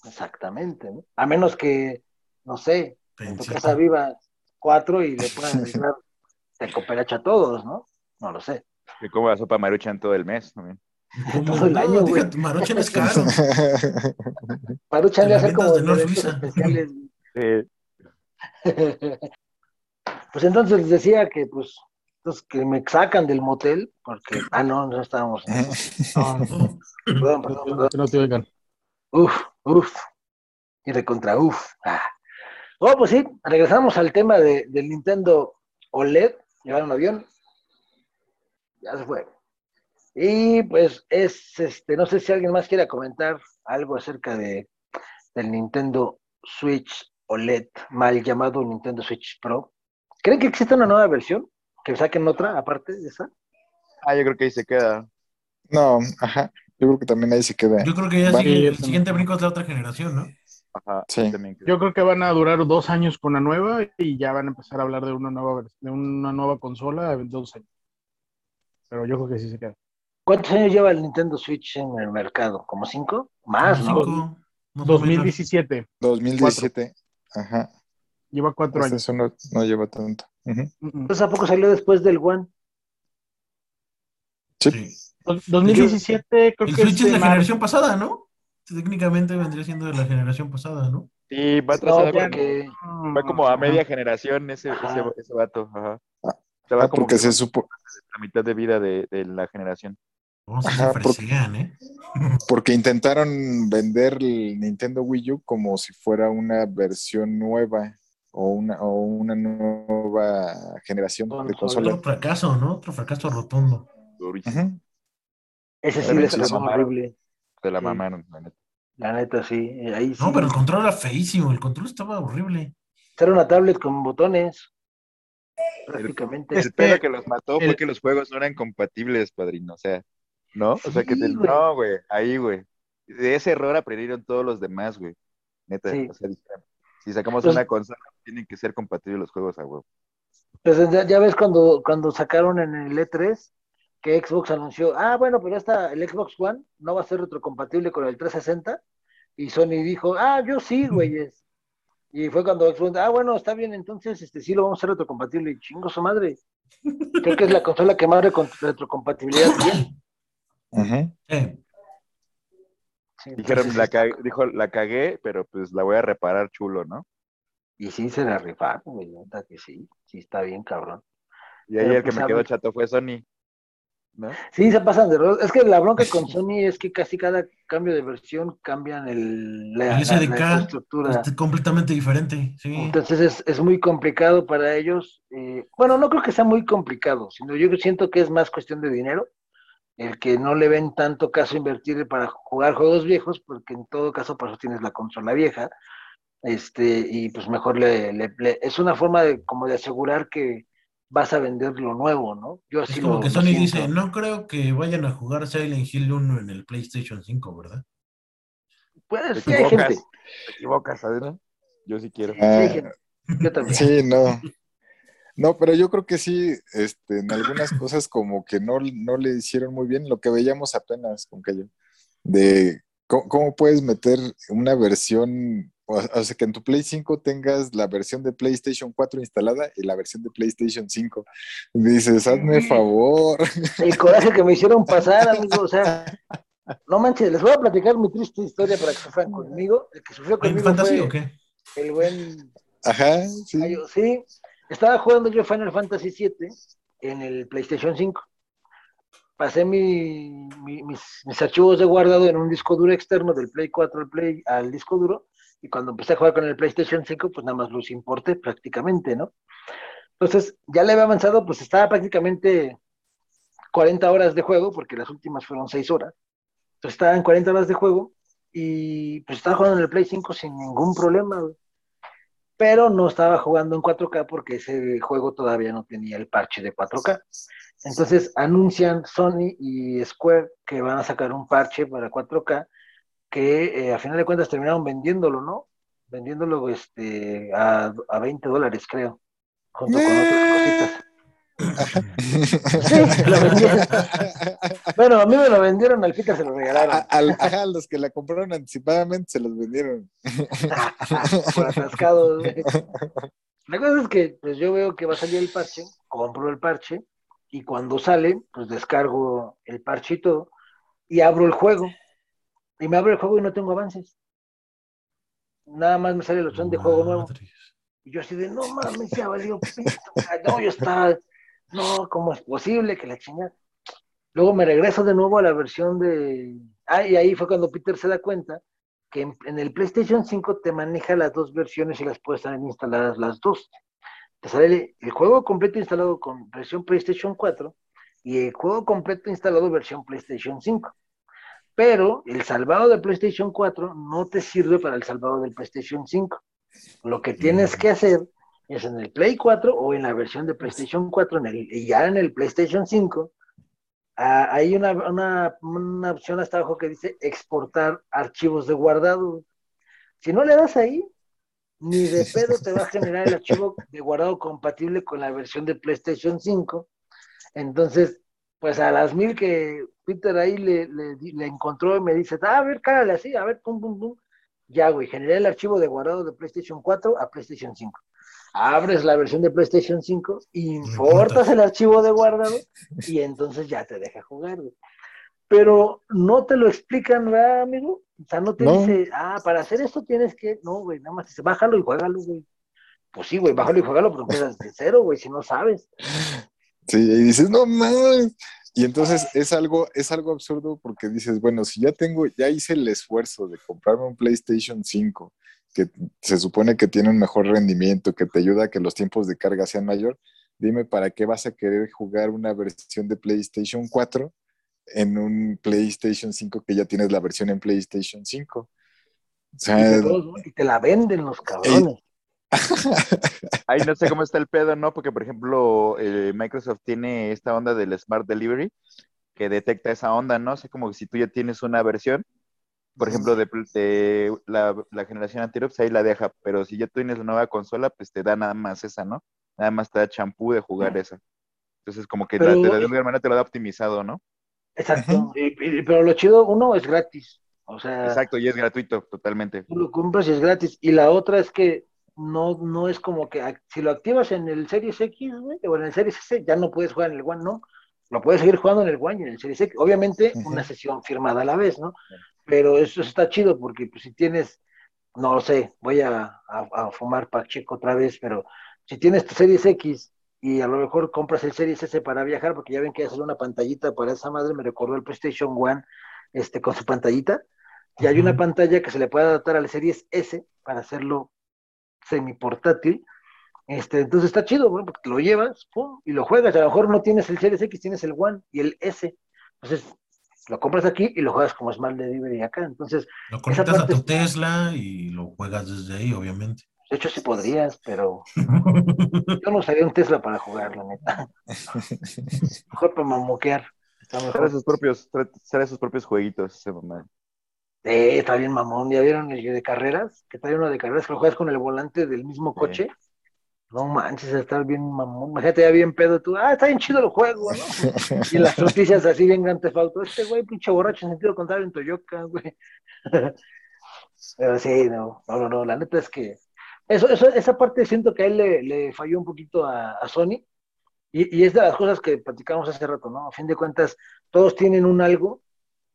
Exactamente, ¿no? A menos que, no sé, en tu casa viva cuatro y le puedan dar te cooperacha a todos, ¿no? No lo sé. Que como la sopa maruchan todo el mes también. Todo el año, güey. Maruchan es caro. Maruchan ya hace como de especiales. pues entonces les decía que pues entonces que me sacan del motel porque ah no no estábamos no, perdón, perdón, perdón. no te oigan uf uf y de contra uf ah. oh pues sí regresamos al tema de, del Nintendo OLED llevaron un avión ya se fue. Y pues es, este, no sé si alguien más quiera comentar algo acerca de del Nintendo Switch OLED, mal llamado Nintendo Switch Pro. ¿Creen que existe una nueva versión? ¿Que saquen otra aparte de esa? Ah, yo creo que ahí se queda. No, ajá, yo creo que también ahí se queda. Yo creo que ya sigue, el siguiente brinco es la otra generación, ¿no? Ajá, sí. Yo creo que van a durar dos años con la nueva y ya van a empezar a hablar de una nueva de una nueva consola en dos años pero yo creo que sí se queda. ¿Cuántos años lleva el Nintendo Switch en el mercado? ¿Como cinco? Más, ¿no? 2017. 2017, ajá. Lleva cuatro pues años. Eso no, no lleva tanto. Entonces, ¿a poco salió después del One? Sí. 2017 creo el que Switch es la generación pasada, ¿no? Técnicamente vendría siendo de la generación pasada, ¿no? Sí, va atrasado porque va como a media generación ese, ese, ese vato. Ajá. Ah, porque se supo. La mitad de vida de, la generación. ¿eh? porque, intentaron vender el Nintendo Wii U como si fuera una versión nueva o una, o una nueva generación de consola. Otro fracaso, ¿no? Otro fracaso rotundo. Ese sí les horrible. De la mamaron, la neta. La neta, sí. Ahí sí. No, pero el control era feísimo, el control estaba horrible. Era una tablet con botones. Prácticamente. El, pedo que los mató fue que los juegos no eran compatibles, padrino. O sea, ¿no? O sea, que no, güey, ahí, güey. De ese error aprendieron todos los demás, güey. Neta, o sea, si sacamos pues una consola, tienen que ser compatibles los juegos a huevo. Pues ya, ves cuando, cuando sacaron en el E3 que Xbox anunció, ah, bueno, pero esta, el Xbox One no va a ser retrocompatible con el 360. Y Sony dijo, ah, yo sí, güeyes. Y fue cuando Xbox, ah, bueno, está bien, entonces este sí lo vamos a hacer retrocompatible. Y chingo su madre. Creo que es la consola que más retrocompatibilidad tiene. Dijeron, la dijo, la cagué, pero pues la voy a reparar chulo, ¿no? Y sí se la rifaron, güey, que sí, sí está bien, cabrón. Y ahí el que pues, me quedó chato fue Sony. ¿No? Sí, se pasan de rol. Es que la bronca con Sony es que casi cada cambio de versión cambian el, la, el SDK estructura. Es completamente diferente. Sí. Entonces es, es, muy complicado para ellos. Eh, bueno, no creo que sea muy complicado, sino yo siento que es más cuestión de dinero el que no le ven tanto caso invertir para jugar juegos viejos, porque en todo caso para eso tienes la consola vieja, este, y pues mejor le, es una forma de como de asegurar que vas a vender lo nuevo, ¿no? Yo así es como que Sony dice, no creo que vayan a jugar Silent Hill 1 en el PlayStation 5, ¿verdad? Puede ser, hay gente. ¿Te equivocas, Adrián? Yo sí quiero. yo también. Sí, no. No, pero yo creo que sí, este, en algunas cosas como que no, no le hicieron muy bien lo que veíamos apenas con Cayo, de cómo, puedes meter una versión, o, sea, que en tu Play 5 tengas la versión de PlayStation 4 instalada y la versión de PlayStation 5. Dices, hazme favor. El coraje que me hicieron pasar, amigo, o sea, no manches, les voy a platicar mi triste historia para que sufran conmigo. El que sufrió conmigo fue o qué? el buen... Ajá, sí. sí, estaba jugando yo Final Fantasy VII en el PlayStation 5. Pasé mis, archivos de guardado en un disco duro externo del Play 4 al, Play, al disco duro. Y cuando empecé a jugar con el PlayStation 5, pues nada más los importé prácticamente, ¿no? Entonces, ya le había avanzado, pues estaba prácticamente 40 horas de juego, porque las últimas fueron 6 horas. Entonces estaba en 40 horas de juego y pues estaba jugando en el Play 5 sin ningún problema pero no estaba jugando en 4K porque ese juego todavía no tenía el parche de 4K. Entonces anuncian Sony y Square que van a sacar un parche para 4K que eh, a final de cuentas terminaron vendiéndolo, ¿no? Vendiéndolo este, a, a 20 dólares, creo, junto con otras cositas. bueno, a mí me lo vendieron, al Peter se lo regalaron. A, los que la compraron anticipadamente se los vendieron. Por atascados. La cosa es que pues yo veo que va a salir el parche, compro el parche y cuando sale, pues descargo el parche y todo y abro el juego. Y me abro el juego y no tengo avances. Nada más me sale el opción de juego nuevo. Y yo así de, no mames, ya valió No, yo estaba no, ¿cómo es posible que la chingada? Luego me regreso de nuevo a la versión de... Ah, y ahí fue cuando Peter se da cuenta que en, el PlayStation 5 te maneja las dos versiones y las puedes tener instaladas las dos. Te sale el juego completo instalado con versión PlayStation 4 y el juego completo instalado versión PlayStation 5. Pero el salvado de PlayStation 4 no te sirve para el salvado del PlayStation 5. Lo que tienes mm. que hacer es en el Play 4 o en la versión de PlayStation 4 en el, y ya en el PlayStation 5 ah, hay una, una, opción hasta abajo que dice exportar archivos de guardado. Si no le das ahí, ni de pedo te va a generar el archivo de guardado compatible con la versión de PlayStation 5. Entonces, pues a las mil que Peter ahí le, le, encontró y me dice, ah, a ver, cárale así, a ver, pum, pum, pum. Ya, güey, generé el archivo de guardado de PlayStation 4 a PlayStation 5 abres la versión de PlayStation 5, importas el archivo de guardado y entonces ya te deja jugar. Pero no te lo explican, ¿verdad, amigo? O sea, no te dice, ah, para hacer esto tienes que, no, güey, nada más dice, bájalo y juégalo, güey. Pues sí, güey, bájalo y juégalo, pero empiezas de cero, güey, si no sabes. Sí, y dices, no mames. Y entonces es algo, es algo absurdo porque dices, bueno, si ya tengo, ya hice el esfuerzo de comprarme un PlayStation 5 que se supone que tiene un mejor rendimiento, que te ayuda a que los tiempos de carga sean mayor, dime para qué vas a querer jugar una versión de PlayStation 4 en un PlayStation 5 que ya tienes la versión en PlayStation 5. O sea, y, te la venden los cabrones. Ahí no sé cómo está el pedo, ¿no? Porque, por ejemplo, eh, Microsoft tiene esta onda del Smart Delivery que detecta esa onda, ¿no? O sea, como que si tú ya tienes una versión, por ejemplo, de, la, generación anterior, pues ahí la deja, pero si ya tú tienes la nueva consola, pues te da nada más esa, ¿no? Nada más te da champú de jugar esa. Entonces, como que la, te, de alguna manera te lo da optimizado, ¿no? Exacto, pero lo chido, uno es gratis, o sea... Exacto, y es gratuito, totalmente. Tú lo compras y es gratis, y la otra es que no, no es como que si lo activas en el Series X, güey, o en el Series S, ya no puedes jugar en el One, ¿no? Lo puedes seguir jugando en el One y en el Series X. Obviamente, una sesión firmada a la vez, ¿no? Pero eso está chido porque pues, si tienes, no lo sé, voy a, a, fumar Pacheco otra vez, pero si tienes tu Series X y a lo mejor compras el Series S para viajar, porque ya ven que hacer una pantallita para esa madre, me recordó el PlayStation One este, con su pantallita, y hay una pantalla que se le puede adaptar al Series S para hacerlo semi-portátil. Este, entonces está chido, porque lo llevas y lo juegas. A lo mejor no tienes el Series X, tienes el One y el S. Entonces lo compras aquí y lo juegas como Smart Delivery acá. Entonces, lo conectas a tu Tesla y lo juegas desde ahí, obviamente. De hecho, sí podrías, pero yo no usaría un Tesla para jugar, la neta. Mejor para mamoquear. Trae sus propios, sus propios jueguitos ese momento. Eh, está bien mamón. ¿Ya vieron el de carreras? Que trae uno de carreras que lo juegas con el volante del mismo coche. No manches, está bien mamón. Imagínate ya bien pedo tú. Ah, está bien chido el juego, ¿no? y las noticias así bien grande falto. Este güey, pinche borracho en sentido contrario en Toyota, güey. Pero sí, no, no, no, no. La neta es que eso, eso, esa parte siento que a él le, le falló un poquito a, a Sony. Y, y, es de las cosas que platicamos hace rato, ¿no? A fin de cuentas, todos tienen un algo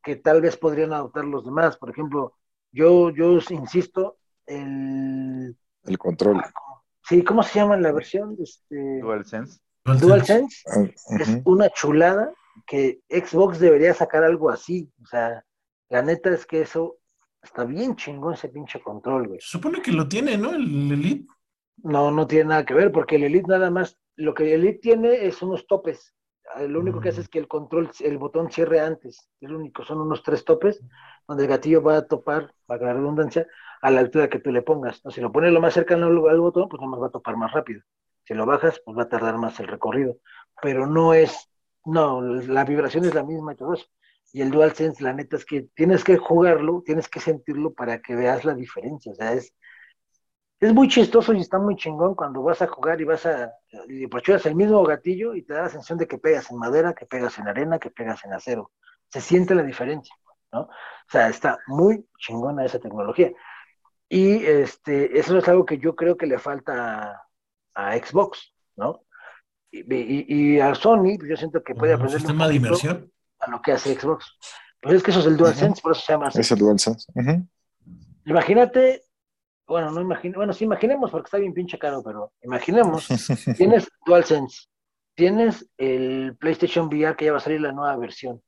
que tal vez podrían adoptar los demás. Por ejemplo, yo, yo insisto, el... El control. Sí, ¿cómo se llama la versión? Este... DualSense. DualSense ah, es una chulada que Xbox debería sacar algo así. O sea, la neta es que eso está bien chingón ese pinche control, güey. supone que lo tiene, ¿no? El Elite. No, no tiene nada que ver, porque el Elite nada más, lo que el Elite tiene es unos topes. Lo único que hace mm. es que el control, el botón cierre antes. Es lo único, son unos tres topes donde el gatillo va a topar, para la redundancia, a la altura que tú le pongas. ¿no? Si lo pones lo más cercano al, botón, pues nomás va a topar más rápido. Si lo bajas, pues va a tardar más el recorrido. Pero no es, no, la vibración es la misma y todo eso. Y el DualSense, la neta es que tienes que jugarlo, tienes que sentirlo para que veas la diferencia. O sea, es, es muy chistoso y está muy chingón cuando vas a jugar y vas a, y aprochuras el mismo gatillo y te da la sensación de que pegas en madera, que pegas en arena, que pegas en acero. Se siente la diferencia, ¿no? O sea, está muy chingona esa tecnología. Y este, eso es algo que yo creo que le falta a, Xbox, ¿no? Y, a Sony, pues yo siento que puede aprender sistema de inmersión a lo que hace Xbox. Pues es que eso es el DualSense, por eso se llama así. Es el DualSense. Imagínate bueno, no imagino, bueno, sí imaginemos porque está bien pinche caro, pero imaginemos, tienes DualSense, tienes el PlayStation VR que ya va a salir la nueva versión.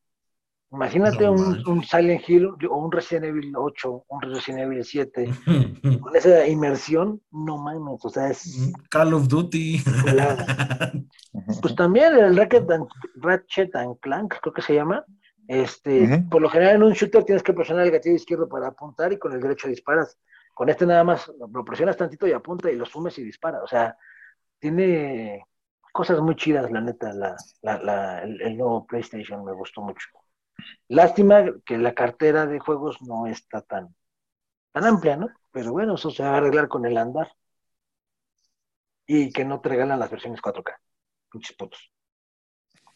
Imagínate un, Silent Hill o un Resident Evil 8, un Resident Evil 7, con esa inmersión, no mames, o sea, es... Call of Duty. pues también el Ratchet and, Ratchet and Clank, creo que se llama, este, por lo general en un shooter tienes que presionar el gatillo izquierdo para apuntar y con el derecho disparas. Con este nada más lo presionas tantito y apunta y lo sumes y dispara. O sea, tiene cosas muy chidas, la neta, el, nuevo PlayStation me gustó mucho. Lástima que la cartera de juegos no está tan, tan amplia, ¿no? Pero bueno, eso se va a arreglar con el andar. Y que no te regalan las versiones 4K. Pinches putos.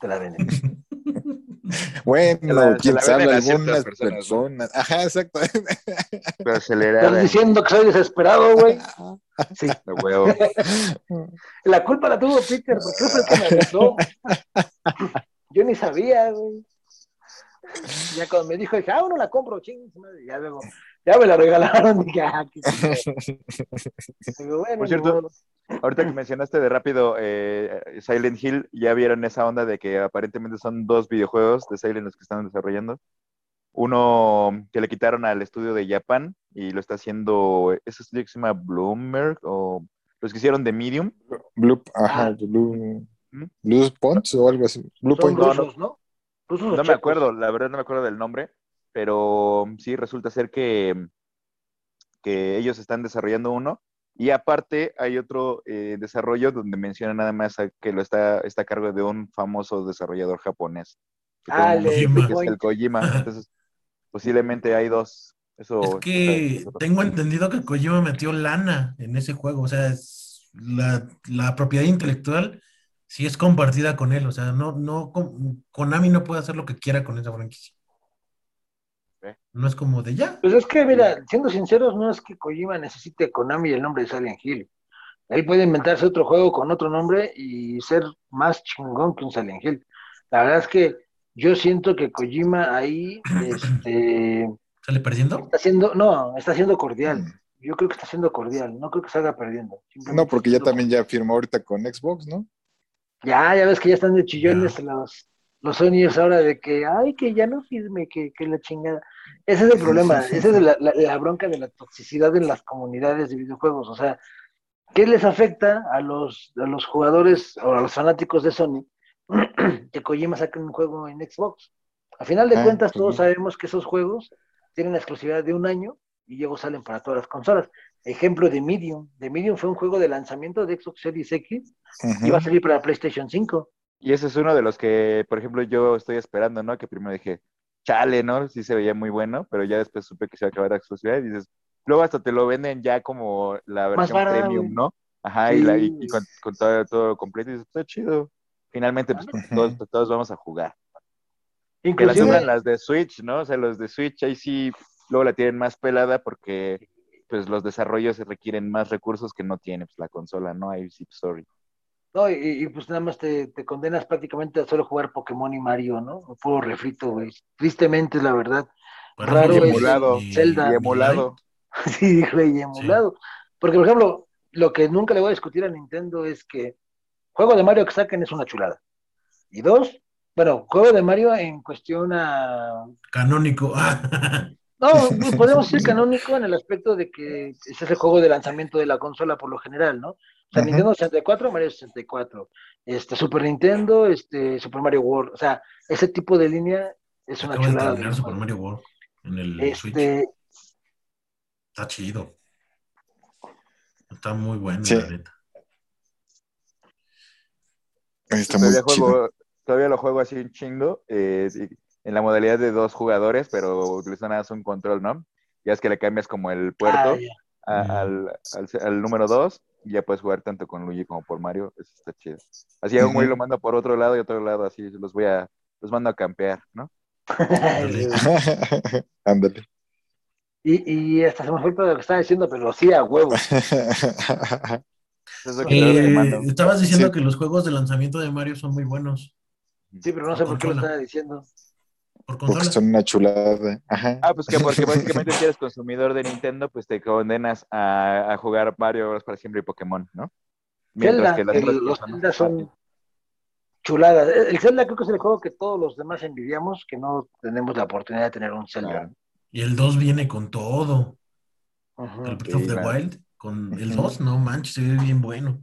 Te la venden. Bueno, quién sabe, algunas personas. Ajá, exacto. Pero Estás diciendo que soy desesperado, güey. Sí. la culpa la tuvo Peter, porque fue el que me avisó. Yo ni sabía, güey. Ya cuando me dijo, dije, ah, uno la compro, ching, ya luego, ya me la regalaron, dije, ah, qué bueno, Por cierto, Ahorita que mencionaste de rápido eh, Silent Hill, ya vieron esa onda de que aparentemente son dos videojuegos de Silent los que están desarrollando. Uno que le quitaron al estudio de Japan y lo está haciendo, ese estudio que se llama Bloomberg o los que hicieron de Medium. Blue, ajá, ah. Blue, ¿Mm? Blue Points o algo así. Blue Point. No, no, no me acuerdo, la verdad no me acuerdo del nombre, pero sí resulta ser que, que ellos están desarrollando uno Y aparte hay otro eh, desarrollo donde menciona nada más que lo está, está a cargo de un famoso desarrollador japonés. Ah, el, es el Kojima. Entonces, posiblemente hay dos. Eso, es que tengo entendido que Kojima metió lana en ese juego. O sea, la, la, propiedad intelectual sí es compartida con él. O sea, no, no, Konami no puede hacer lo que quiera con esa franquicia. No es como de ya. Pues es que, mira, siendo sinceros, no es que Kojima necesite Konami el nombre de Silent Hill. Él puede inventarse otro juego con otro nombre y ser más chingón que un Silent Hill. La verdad es que yo siento que Kojima ahí este, ¿Sale perdiendo? Está siendo, no, está siendo cordial. Mm. Yo creo que está siendo cordial, no creo que salga perdiendo. No, porque ya también ya firmó ahorita con Xbox, ¿no? Ya, ya ves que ya están de chillones los, los Sonyers ahora de que, ay, que ya no firme, que, que la chingada. Ese es el problema, esa es la, bronca de la toxicidad en las comunidades de videojuegos. O sea, ¿qué les afecta a los, a los jugadores o a los fanáticos de Sony que Kojima saque un juego en Xbox? A final de ah, cuentas, todos sabemos que esos juegos tienen la exclusividad de un año y luego salen para todas las consolas. Ejemplo de Medium. De Medium fue un juego de lanzamiento de Xbox Series X y va a salir para PlayStation 5. Y ese es uno de los que, por ejemplo, yo estoy esperando, ¿no? Que primero dije, chale, ¿no? Sí se veía muy bueno, pero ya después supe que se va a acabar la exclusividad y dices, luego hasta te lo venden ya como la versión premium, ¿no? Ajá, y, la, y, con, todo, todo, completo y dices, está chido. Finalmente, pues todos, todos, vamos a jugar. Inclusive... Que las las de Switch, ¿no? O sea, los de Switch ahí sí, luego la tienen más pelada porque pues los desarrollos requieren más recursos que no tiene pues, la consola, ¿no? Ahí sí, sorry. No, y, pues nada más te, condenas prácticamente a solo jugar Pokémon y Mario, ¿no? Un puro refrito, güey. Tristemente, la verdad. Raro y emulado. Zelda. Y emulado. sí, dijo, y emulado. Porque, por ejemplo, lo que nunca le voy a discutir a Nintendo es que juego de Mario que saquen es una chulada. Y dos, bueno, juego de Mario en cuestión a... Canónico. no, pues, podemos decir canónico en el aspecto de que ese es el juego de lanzamiento de la consola por lo general, ¿no? O sea, Nintendo 64, Mario 64, este, Super Nintendo, este, Super Mario World. O sea, ese tipo de línea es una chulada. De Super Mario World en el este... Switch. Está chido. Está muy bueno, la neta. Está muy todavía, todavía lo juego así un chingo, eh, en la modalidad de dos jugadores, pero utilizando nada más un control, ¿no? Ya es que le cambias como el puerto ah, al, al, al, número dos ya puedes jugar tanto con Luigi como por Mario, eso está chido. Así un güey lo manda por otro lado y otro lado, así los voy a, los mando a campear, ¿no? Ándale. y, y hasta se me fue lo que estaba diciendo, pero sí a huevo. eh, estabas diciendo que los juegos de lanzamiento de Mario son muy buenos. Sí, pero no sé por qué lo estaba diciendo. Porque son una chulada. Ah, pues que porque básicamente si eres consumidor de Nintendo, pues te condenas a, a jugar Mario Bros. para siempre y Pokémon, ¿no? Mientras Zelda, que los Zelda son chuladas. El Zelda creo que es el juego que todos los demás envidiamos, que no tenemos la oportunidad de tener un Zelda. Y el 2 viene con todo. el Breath of the Wild, con el 2, no manches, se ve bien bueno.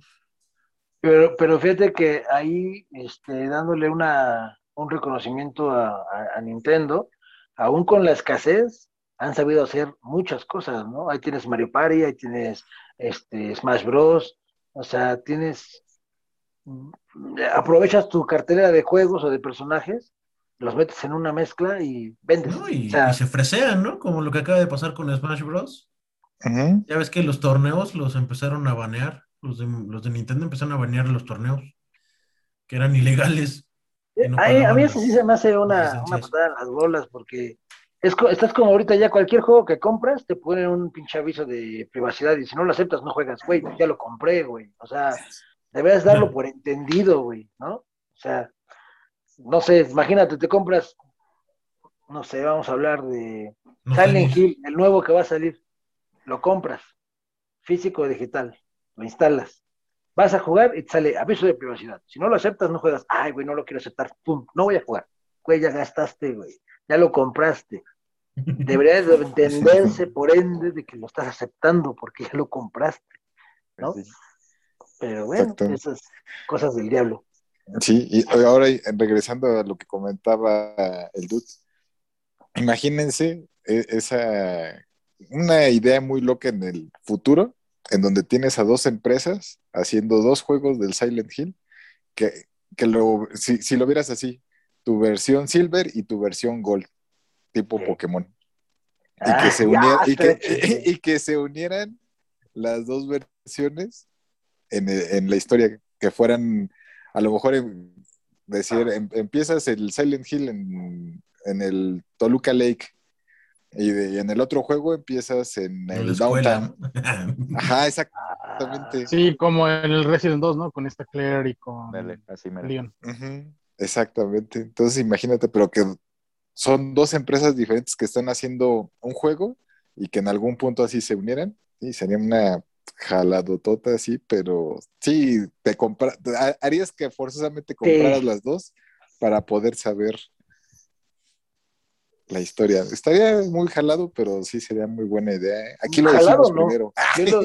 Pero, pero fíjate que ahí, este, dándole una, un reconocimiento a, Nintendo, aún con la escasez, han sabido hacer muchas cosas, ¿no? Ahí tienes Mario Party, ahí tienes este, Smash Bros. O sea, tienes. Aprovechas tu cartera de juegos o de personajes, los metes en una mezcla y vendes. y, se fresean, ¿no? Como lo que acaba de pasar con Smash Bros. Ya ves que los torneos los empezaron a banear, los de, los de Nintendo empezaron a banear los torneos, que eran ilegales a, mí eso sí se me hace una, una patada en las bolas, porque es, estás como ahorita ya cualquier juego que compras te ponen un pinche aviso de privacidad y si no lo aceptas no juegas, güey, ya lo compré, güey. O sea, debes darlo por entendido, güey, ¿no? O sea, no sé, imagínate, te compras, no sé, vamos a hablar de Silent Hill, el nuevo que va a salir, lo compras, físico o digital, lo instalas, Vas a jugar y te sale aviso de privacidad. Si no lo aceptas, no juegas. Ay, güey, no lo quiero aceptar. Pum, no voy a jugar. Güey, ya gastaste, güey. Ya lo compraste. Deberías entenderse, por ende, de que lo estás aceptando porque ya lo compraste. ¿no? Pero bueno, esas cosas del diablo. Sí, y ahora regresando a lo que comentaba el Dude, imagínense e, esa una idea muy loca en el futuro en donde tienes a dos empresas haciendo dos juegos del Silent Hill, que, que lo, si, lo vieras así, tu versión Silver y tu versión Gold, tipo Pokémon. Y, que ah, se y, que, se unieran las dos versiones en, en, la historia, que fueran, a lo mejor, decir, em, empiezas el Silent Hill en, en el Toluca Lake y, en el otro juego empiezas en el Downtown. Ajá, exactamente. Sí, como en el Resident 2, ¿no? Con esta Claire y con Leon. Exactamente. Entonces imagínate, pero que son dos empresas diferentes que están haciendo un juego y que en algún punto así se unieran. Y sería una jaladotota así, pero sí, te compra harías que forzosamente compraras las dos para poder saber la historia. Estaría muy jalado, pero sí sería muy buena idea. ¿eh? Aquí lo jalado, primero. Yo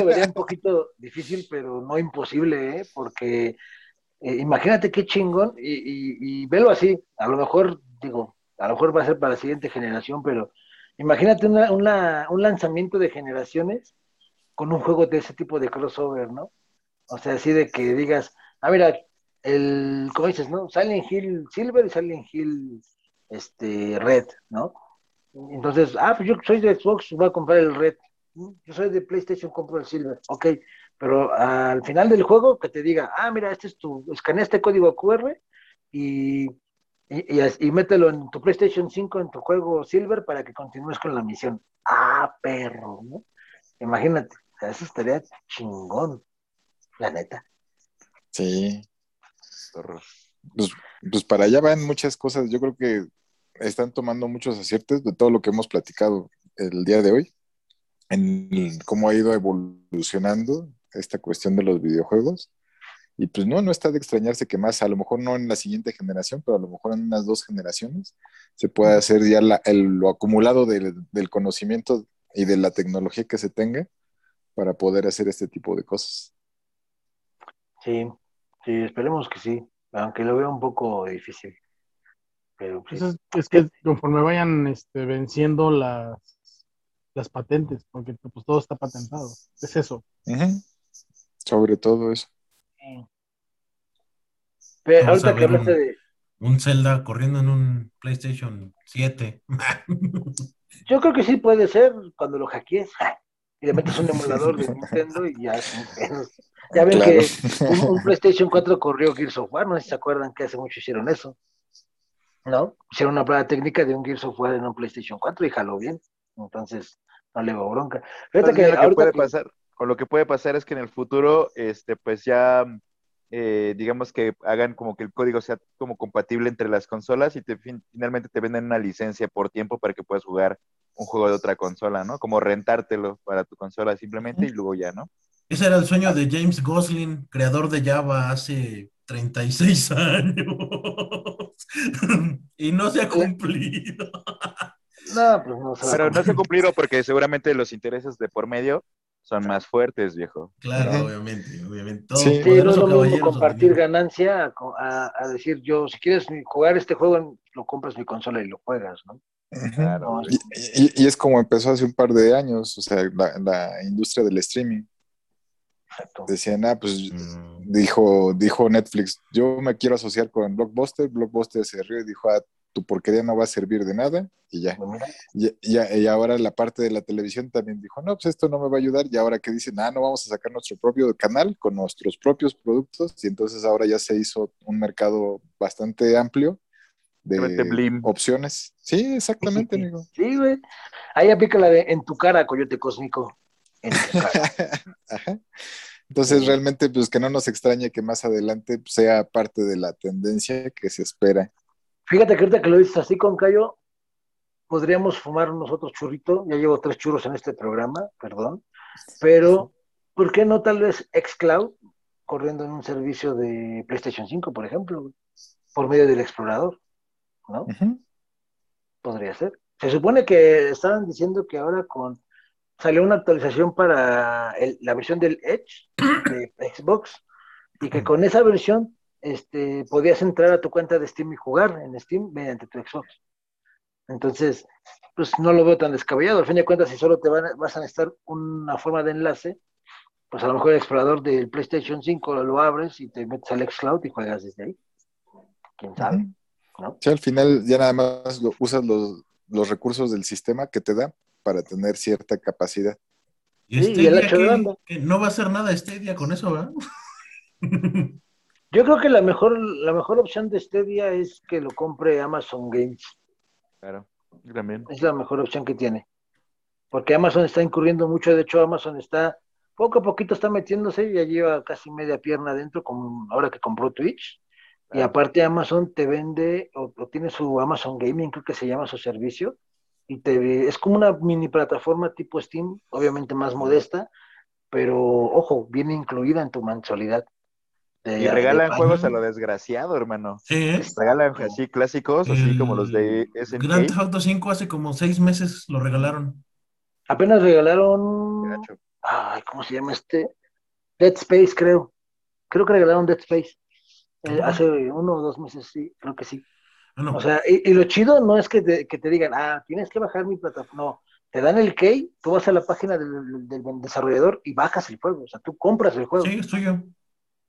lo, vería un poquito difícil, pero no imposible, ¿eh? porque eh, imagínate qué chingón, y, velo así, a lo mejor, digo, a lo mejor va a ser para la siguiente generación, pero imagínate una, un lanzamiento de generaciones con un juego de ese tipo de crossover, ¿no? O sea, así de que digas, ah, mira, el, ¿cómo dices, no? Silent Hill Silver y Silent Hill este, Red, ¿no? Entonces, ah, pues yo soy de Xbox, voy a comprar el Red. Yo soy de PlayStation, compro el Silver. Ok, pero al final del juego que te diga, ah, mira, este es tu, escanea este código QR y, y, mételo en tu PlayStation 5, en tu juego Silver para que continúes con la misión. Ah, perro, ¿no? Imagínate, eso estaría chingón, la neta. Sí. Pues, pues para allá van muchas cosas. Yo creo que están tomando muchos aciertos de todo lo que hemos platicado el día de hoy, en cómo ha ido evolucionando esta cuestión de los videojuegos. Y pues no, no está de extrañarse que más, a lo mejor no en la siguiente generación, pero a lo mejor en unas dos generaciones, se pueda hacer ya lo acumulado del, conocimiento y de la tecnología que se tenga para poder hacer este tipo de cosas. Sí, sí, esperemos que sí, aunque lo veo un poco difícil. Pues, es, que conforme vayan este, venciendo las, las patentes, porque pues todo está patentado. Es eso. Sobre todo eso. Pero ahorita que un, de... un Zelda corriendo en un PlayStation 7. Yo creo que sí puede ser cuando lo hackees y le metes un emulador de Nintendo y ya Ya ven que un, PlayStation 4 corrió Gears of War, no sé si se acuerdan que hace mucho hicieron eso. ¿No? Hicieron una prueba técnica de un Gears of War en un PlayStation 4 y jaló bien. Entonces, no le va bronca. Fíjate que, lo que puede pasar, o lo que puede pasar es que en el futuro, este, pues ya, eh, digamos que hagan como que el código sea como compatible entre las consolas y te, finalmente te venden una licencia por tiempo para que puedas jugar un juego de otra consola, ¿no? Como rentártelo para tu consola simplemente y luego ya, ¿no? Ese era el sueño de James Gosling, creador de Java hace 36 años. y no se ha cumplido. No, pues no Pero no se ha cumplido porque seguramente los intereses de por medio son más fuertes, viejo. Claro, obviamente, obviamente. sí, no es lo mismo compartir ganancia a, decir yo, si quieres jugar este juego, lo compras mi consola y lo juegas, ¿no? Claro. Y, es como empezó hace un par de años, o sea, la industria del streaming. Decían, ah, pues mm. dijo, dijo Netflix, yo me quiero asociar con Blockbuster, Blockbuster se rió y dijo, ah, tu porquería no va a servir de nada, y ya. Pues y, y, ahora la parte de la televisión también dijo, no, pues esto no me va a ayudar, y ahora que dicen, ah, no, vamos a sacar nuestro propio canal con nuestros propios productos, y entonces ahora ya se hizo un mercado bastante amplio de opciones. Sí, exactamente, amigo. Sí, güey. Ahí aplica la de en tu cara, coyote cósmico. Entonces, realmente, pues que no nos extrañe que más adelante sea parte de la tendencia que se espera. Fíjate que ahorita que lo dices así con Cayo, podríamos fumar nosotros churrito. Ya llevo tres churros en este programa, perdón. Pero, ¿por qué no tal vez Xcloud corriendo en un servicio de PlayStation 5, por ejemplo, por medio del explorador? ¿No? Podría ser. Se supone que estaban diciendo que ahora con salió una actualización para la versión del Edge de Xbox y que con esa versión este, podías entrar a tu cuenta de Steam y jugar en Steam mediante tu Xbox. Entonces, pues no lo veo tan descabellado. Al fin de cuentas, si solo te van, vas a necesitar una forma de enlace, pues a lo mejor el explorador del PlayStation 5 lo abres y te metes al Xcloud y juegas desde ahí. ¿Quién sabe? ¿no? Sí, al final ya nada más lo, usas los, los recursos del sistema que te da para tener cierta capacidad. Y, sí, el que, que, no va a hacer nada Stadia con eso, ¿verdad? Yo creo que la mejor, la mejor opción de Stadia es que lo compre Amazon Games. Claro, también. Es la mejor opción que tiene. Porque Amazon está incurriendo mucho, de hecho Amazon está, poco a poquito está metiéndose, ya lleva casi media pierna adentro, con, ahora que compró Twitch. Y aparte Amazon te vende, o, o, tiene su Amazon Gaming, creo que se llama su servicio, y te, es como una mini plataforma tipo Steam, obviamente más modesta, pero ojo, viene incluida en tu mensualidad. y regalan juegos a lo desgraciado, hermano. Sí. Regalan así clásicos, así como los de SNK. Grand Theft Auto 5 hace como seis meses lo regalaron. Apenas regalaron. Ay, ¿cómo se llama este? Dead Space, creo. Creo que regalaron Dead Space. Eh, hace uno o dos meses, sí, creo que sí. O sea, y, lo chido no es que te, que te, digan, ah, tienes que bajar mi plataforma. No, te dan el key, tú vas a la página del, del, desarrollador y bajas el juego. O sea, tú compras el juego. Sí, es tuyo.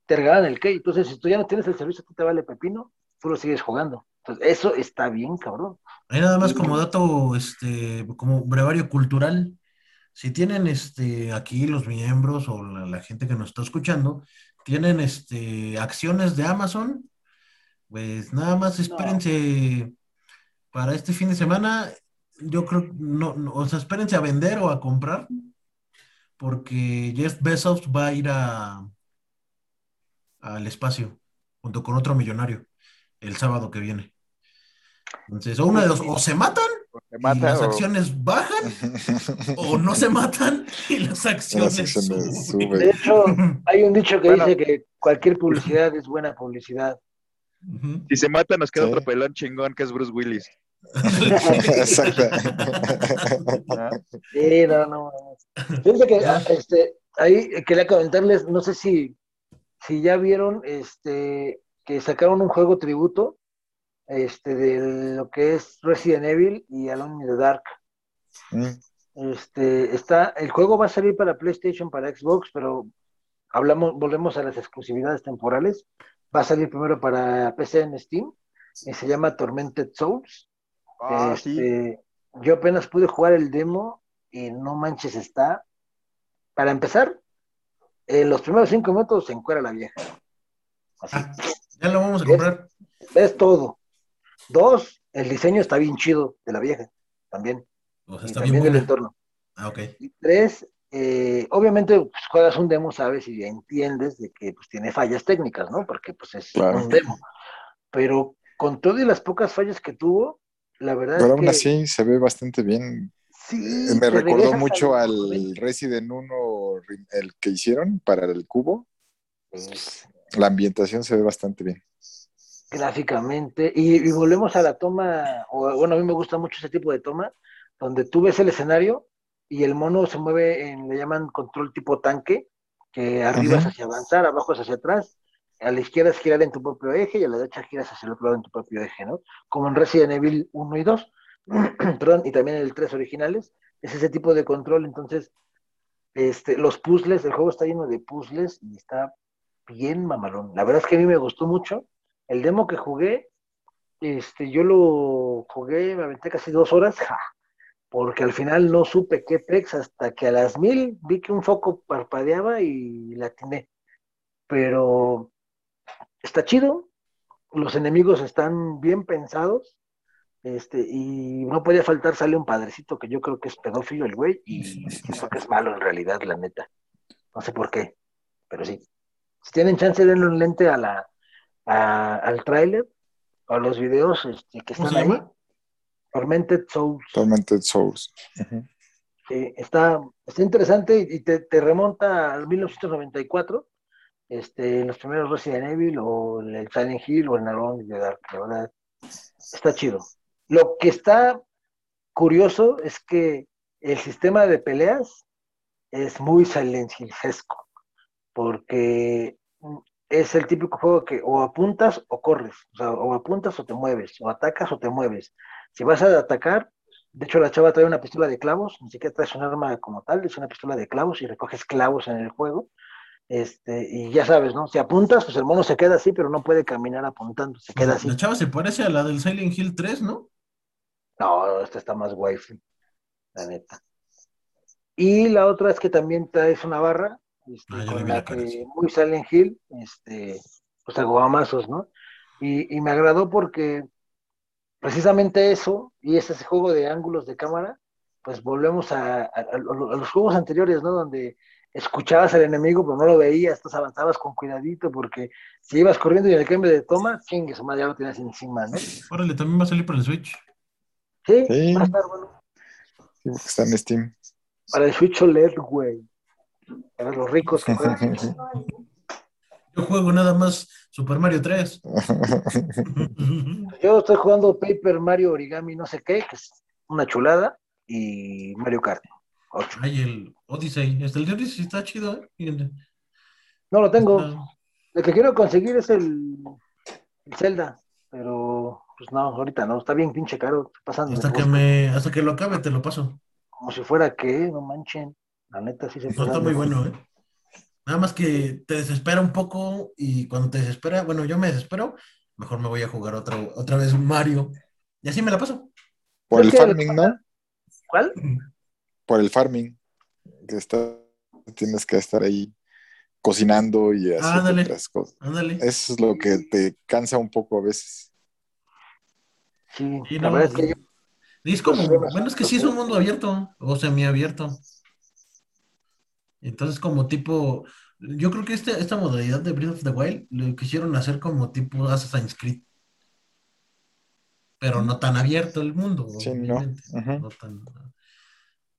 Te regalan el key. Entonces, si tú ya no tienes el servicio, tú te vale pepino, tú lo sigues jugando. Entonces, eso está bien, cabrón. Hay nada más como dato, este, como brevario cultural. Si tienen este aquí los miembros o la, la gente que nos está escuchando, tienen este acciones de Amazon, pues nada más espérense no. para este fin de semana. Yo creo, no, no, o sea, espérense a vender o a comprar, porque Jeff Bezos va a ir a al espacio junto con otro millonario el sábado que viene. Entonces, o una de dos, o se matan se mata, y las o... acciones bajan, o no se matan y las acciones, Las acciones suben. suben. De hecho, hay un dicho que Bueno. dice que cualquier publicidad es buena publicidad. Si se mata, nos queda Sí. otro pelón chingón que es Bruce Willis. Exacto. Ah, Sí, no, no. no. Fíjense que ah, este, ahí quería comentarles, no sé si, si ya vieron este, que sacaron un juego tributo este, de lo que es Resident Evil y Alone in the Dark. Mm, Este, está, el juego va a salir para PlayStation, para Xbox, pero hablamos, volvemos a las exclusividades temporales. Va a salir primero para PC en Steam y se llama Tormented Souls. ah, sí. Este, Yo apenas pude jugar el demo y no manches, está. Para empezar, en los primeros cinco minutos se encuera la vieja. Así. Ah, ya lo vamos a comprar. Es todo. Dos, el diseño está bien chido de la vieja, también. O sea, y está bien también buena. entorno. Ah, ok. Y tres, eh, obviamente pues, juegas un demo, sabes y entiendes de que pues, tiene fallas técnicas, ¿no? Porque pues es Claro. un demo. Pero con todo y las pocas fallas que tuvo, la verdad Pero es aún que así se ve bastante bien. sí, Eh, Me recordó mucho al los 90. Resident 1, re- el que hicieron para el cubo. Pues, la ambientación se ve bastante bien. gráficamente. Y, y volvemos a la toma, o bueno, a mí me gusta mucho ese tipo de toma, donde tú ves el escenario y el mono se mueve en, le llaman control tipo tanque, que arriba es hacia avanzar, abajo es hacia atrás, a la izquierda es girar en tu propio eje y a la derecha giras hacia el otro lado en tu propio eje, ¿no? Como en Resident Evil 1 y 2, perdón, y también en el 3 originales, es ese tipo de control, entonces, este, los puzzles, el juego está lleno de puzzles y está bien mamalón. La verdad es que a mí me gustó mucho. El demo que jugué, este, yo lo jugué, me aventé casi dos horas, ja, porque al final no supe qué pex hasta que a las mil vi que un foco parpadeaba y la atiné. Pero está chido, los enemigos están bien pensados, este, y no podía faltar, sale un padrecito que yo creo que es pedófilo el güey, y siento que es malo en realidad, la neta. No sé por qué, pero sí. Si tienen chance, denle un lente a la, a- al tráiler o a los videos este, que ¿Cómo están ahí. llama? Tormented Souls. Tormented Souls. Sí, está, está interesante y, te, te remonta al 1994, este, en los primeros Resident Evil o el Silent Hill o el Alone in the Dark, la verdad, está chido. Lo que está curioso es que el sistema de peleas es muy Silent Hillesco, porque es el típico juego que o apuntas o corres, o sea, o apuntas o te mueves, o atacas o te mueves. Si vas a atacar, De hecho, la chava trae una pistola de clavos, ni siquiera trae un arma como tal, es una pistola de clavos y recoges clavos en el juego. Este, y ya sabes, ¿no? Si apuntas, pues el mono se queda así, pero no puede caminar apuntando, se queda así. La chava se parece a la del Silent Hill 3, ¿no? No, esta está más wifi, la neta. Y la otra es que también traes una barra, este, ah, con la, que muy Silent Hill, este, pues aguamazos, ¿no? Y, y me agradó porque precisamente eso, y es ese juego de ángulos de cámara, pues volvemos a, los juegos anteriores, ¿no? Donde escuchabas al enemigo, pero no lo veías, entonces avanzabas con cuidadito, porque si ibas corriendo y en el cambio de toma, chingue, su madre ya lo tienes encima, ¿no? Órale, también va a salir para el Switch. Sí, va a estar bueno. Sí, porque está en Steam. Para el Switch OLED, güey. Para los ricos que juegan. Yo juego nada más Super Mario 3. Yo estoy jugando Paper Mario Origami, no sé qué, que es una chulada, y Mario Kart. 8. Ay, el Odyssey. Este, el Odyssey está chido, ¿eh? No lo tengo. El que quiero conseguir es el, el Zelda, pero pues no, ahorita no, está bien pinche caro. Pasando hasta, que me, hasta que lo acabe te lo paso. Como si fuera que, no manchen. La neta sí se No, está muy bueno, ¿eh? Nada más que te desespera un poco y cuando te desespera, bueno, yo me desespero, mejor me voy a jugar otra, otra vez Mario. Y así me la paso. Por el farming, ¿no? ¿Cuál? Por el farming. Que está, tienes que estar ahí cocinando y haciendo otras cosas. Ándale. Eso es lo que te cansa un poco a veces. Sí, la verdad es que yo... Es como, bueno, es que sí es un mundo abierto o semiabierto. Entonces, como tipo, yo creo que este, esta modalidad de Breath of the Wild lo quisieron hacer como tipo Assassin's Creed. Pero no tan abierto el mundo. Sí, no.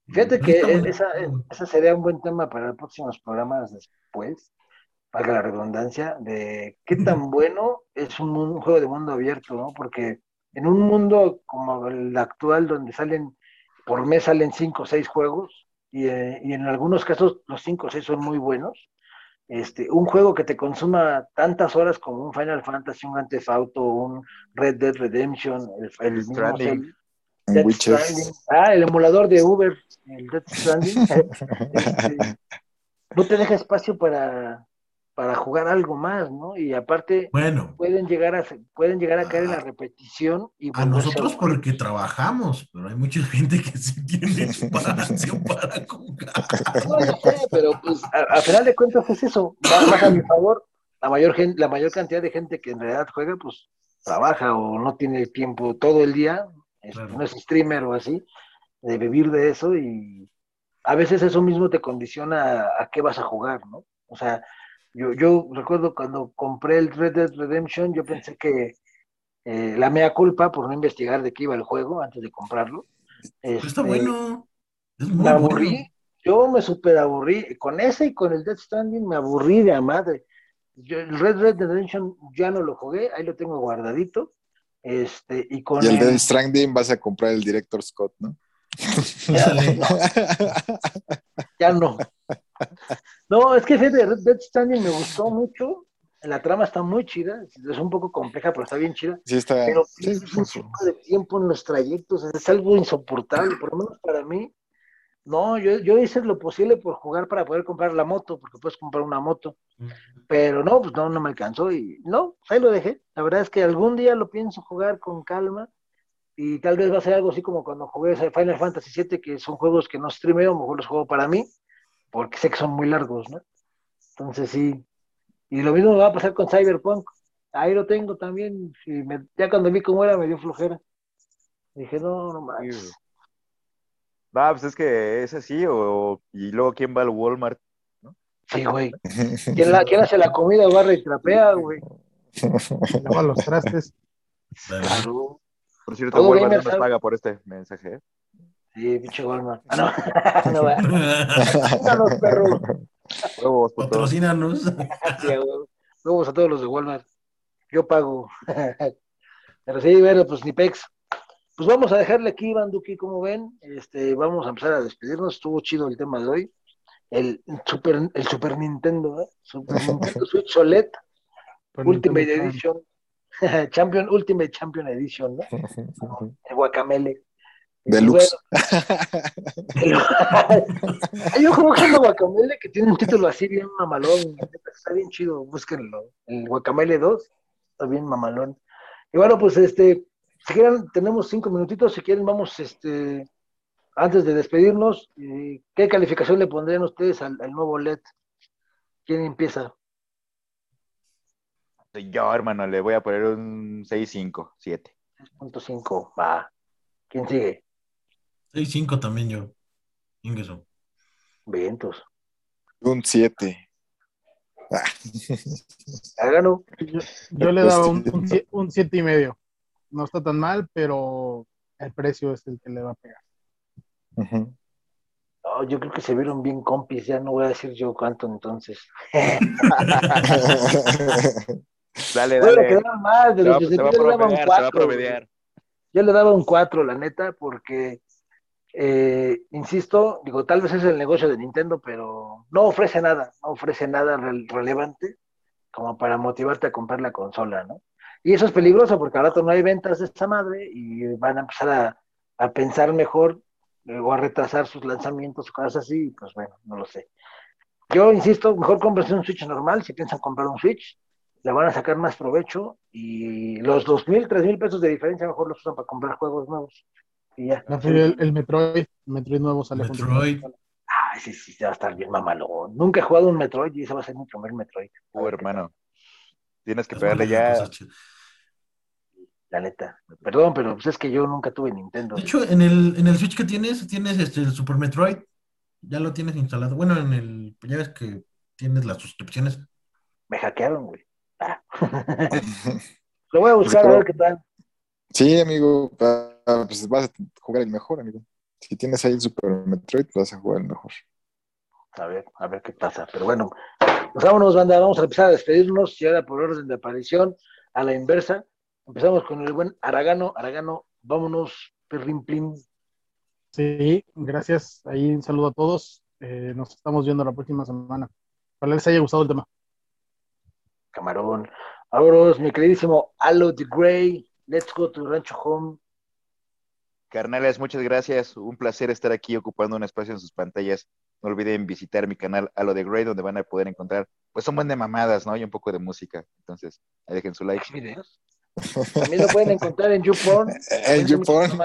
Fíjate que esa, esa, sería un buen tema para los próximos programas después, para la redundancia, de qué tan bueno es un, juego de mundo abierto, ¿no? Porque en un mundo como el actual, donde salen, por mes salen cinco o seis juegos, eh, y, en algunos casos los 5 o 6 son muy buenos. Este, un juego que te consuma tantas horas como un Final Fantasy, un Grand Theft Auto, un Red Dead Redemption, el, el ah, el emulador de Uber, el Dead Stranding, este, no te deja espacio para, para jugar algo más, ¿no? Y aparte bueno, pueden llegar a pueden llegar a caer en la repetición y a nosotros porque trabajamos, pero hay mucha gente que sí tiene espacio para jugar. No, sé, pero pues a, final de cuentas es eso, más, a mi favor, la mayor gente, la mayor cantidad de gente que en realidad juega, pues trabaja o no tiene tiempo todo el día, no es streamer o así, de vivir de eso y a veces eso mismo te condiciona a qué vas a jugar, ¿no? O sea, yo, yo recuerdo cuando compré el Red Dead Redemption, yo pensé que eh, la mea culpa por no investigar de qué iba el juego antes de comprarlo. está este, bueno. me aburrí. Yo me super aburrí. Con ese y con el Dead Stranding me aburrí de a madre. Yo, el Red Dead Redemption ya no lo jugué, ahí lo tengo guardadito. Este, y con y el, Dead Stranding vas a comprar el Director Scott, ¿no? Ya, no. ya no. No, es que ese de Dead Standing me gustó mucho. La trama está muy chida, es un poco compleja, pero está bien chida. Sí, está. Pero es un poco de tiempo en los trayectos, es algo insoportable, por lo menos para mí. No, yo, yo hice lo posible por jugar para poder comprar la moto, porque puedes comprar una moto. Pero no, pues no, no me alcanzó y no, ahí lo dejé. La verdad es que algún día lo pienso jugar con calma y tal vez va a ser algo así como cuando jugué Final Fantasy VII, que son juegos que no streameo, mejor los juego para mí porque sé que son muy largos, ¿no? Entonces sí. Y lo mismo va a pasar con Cyberpunk. Ahí lo tengo también. Y ya cuando vi cómo era, me dio flojera. Dije, no, no más. Va, pues es que es así, o, y luego quién va al Walmart, ¿no? Sí, güey. ¿Quién, la, ¿Quién, hace la comida, barra y trapea, güey? Lava los trastes. Claro. Por cierto, Walmart no nos paga por este mensaje, ¿eh? Sí, pinche Walmart. Ah, no, no va. Perro. Huevos, Patrocínanos. Huevos a todos los de Walmart. Yo pago. Pero sí, bueno, pues ni pex. Pues vamos a dejarle aquí, Banduki, como ven. Este, vamos a empezar a despedirnos. Estuvo chido el tema de hoy. El Super, el Super Nintendo, ¿eh? Super Nintendo Switch OLED, Ultimate Edition. Champion, Ultimate Champion Edition, ¿no? El Guacamele. Deluxe. Hay un juego que se Guacamele que tiene un título así bien mamalón. Está bien chido, búsquenlo. El Guacamele 2 está bien mamalón. Y bueno, pues este, si quieren, tenemos cinco minutitos. Si quieren, vamos, este, antes de despedirnos, ¿qué calificación le pondrían ustedes al, nuevo LED? ¿Quién empieza? Yo, hermano, le voy a poner un 6.5, 7. 6.5, va. ¿Quién sigue? 6-5 también yo. Ingreso. Vientos. Un 7. Hágalo. Yo, yo le daba un, un, siete y medio. No está tan mal, pero el precio es el que le va a pegar. yo creo que se vieron bien compis, ya no voy a decir yo cuánto entonces. dale, dale. quedar mal, de los que se, va, le daba un 4. Yo le daba un 4, la neta, porque eh, insisto, digo, tal vez es el negocio de Nintendo, pero no ofrece nada, no ofrece nada relevante como para motivarte a comprar la consola, ¿no? Y eso es peligroso porque ahora no hay ventas de esta madre y van a empezar a, pensar mejor o a retrasar sus lanzamientos o cosas así, pues bueno, no lo sé. Yo insisto, mejor cómprense un Switch normal si piensan comprar un Switch, le van a sacar más provecho y los dos mil, tres mil pesos de diferencia mejor los usan para comprar juegos nuevos. El, Metroid, Metroid nuevo sale Metroid. Ay, sí, sí, va a estar bien mamalón. Nunca he jugado un Metroid y ese va a ser mi primer Metroid. Oh, hermano. Tienes que pegarle ya. La neta. Perdón, pero pues es que yo nunca tuve Nintendo. De hecho, en el, en el Switch que tienes, tienes este, el Super Metroid. Ya lo tienes instalado. Bueno, en el. Ya ves que tienes las suscripciones. Me hackearon, güey. Ah. lo voy a buscar a ver qué tal. Sí, amigo, pues vas a jugar el mejor, amigo. Si tienes ahí el Super Metroid, vas a jugar el mejor. A ver, a ver qué pasa. Pero bueno, pues vámonos, banda. Vamos a empezar a despedirnos y ahora por orden de aparición, a la inversa. Empezamos con el buen Aragano. Aragano, vámonos, perrin plin. Sí, gracias. Ahí un saludo a todos. Eh, nos estamos viendo la próxima semana. Ojalá les haya gustado el tema. Camarón. Ahora, mi queridísimo Alo the Grey. Let's go to Rancho Home. Carnales, muchas gracias. Un placer estar aquí ocupando un espacio en sus pantallas. No olviden visitar mi canal A lo de Grey, donde van a poder encontrar, pues son buen de mamadas, ¿no? Y un poco de música. Entonces, ahí dejen su like. ¿Videos? También lo pueden encontrar en YouPorn. En YouPorn.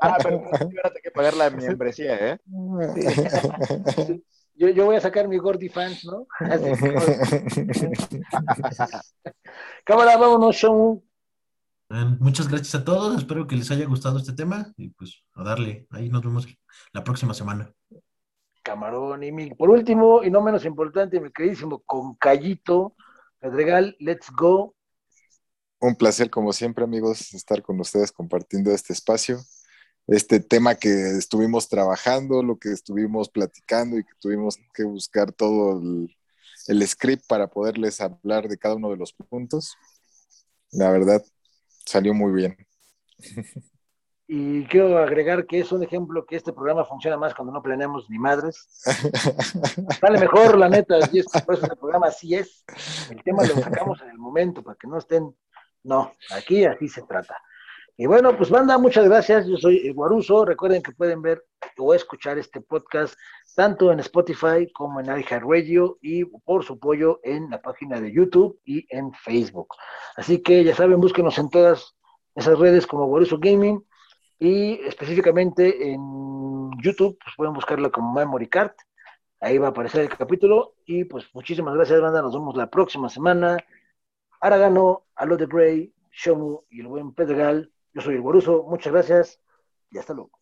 ah, pero van que pagar la membresía, ¿eh? Yo, yo, voy a sacar mi Gordy Fans, ¿no? Cámara, vámonos, show. Muchas gracias a todos, espero que les haya gustado este tema y pues a darle, ahí nos vemos la próxima semana. Camarón y mi, por último y no menos importante, mi queridísimo Concayito, Pedregal, let's go. Un placer como siempre amigos estar con ustedes compartiendo este espacio, este tema que estuvimos trabajando, lo que estuvimos platicando y que tuvimos que buscar todo el, el script para poderles hablar de cada uno de los puntos. La verdad, Salió muy bien. Y quiero agregar que es un ejemplo que este programa funciona más cuando no planeamos ni madres. Sale mejor, la neta, y es por eso el programa así es. El tema lo sacamos en el momento para que no estén. No, aquí así se trata. Y bueno, pues banda, muchas gracias. Yo soy Guaruso. Recuerden que pueden ver o escuchar este podcast tanto en Spotify como en iHeartRadio y por su apoyo en la página de YouTube y en Facebook. Así que ya saben, búsquenos en todas esas redes como Guaruso Gaming y específicamente en YouTube, pues pueden buscarlo como Memory Card. Ahí va a aparecer el capítulo y pues muchísimas gracias, banda. Nos vemos la próxima semana. Aragano, Alo de Bray, Shomu y el buen Pedregal. Yo soy el Boruso, muchas gracias y hasta luego.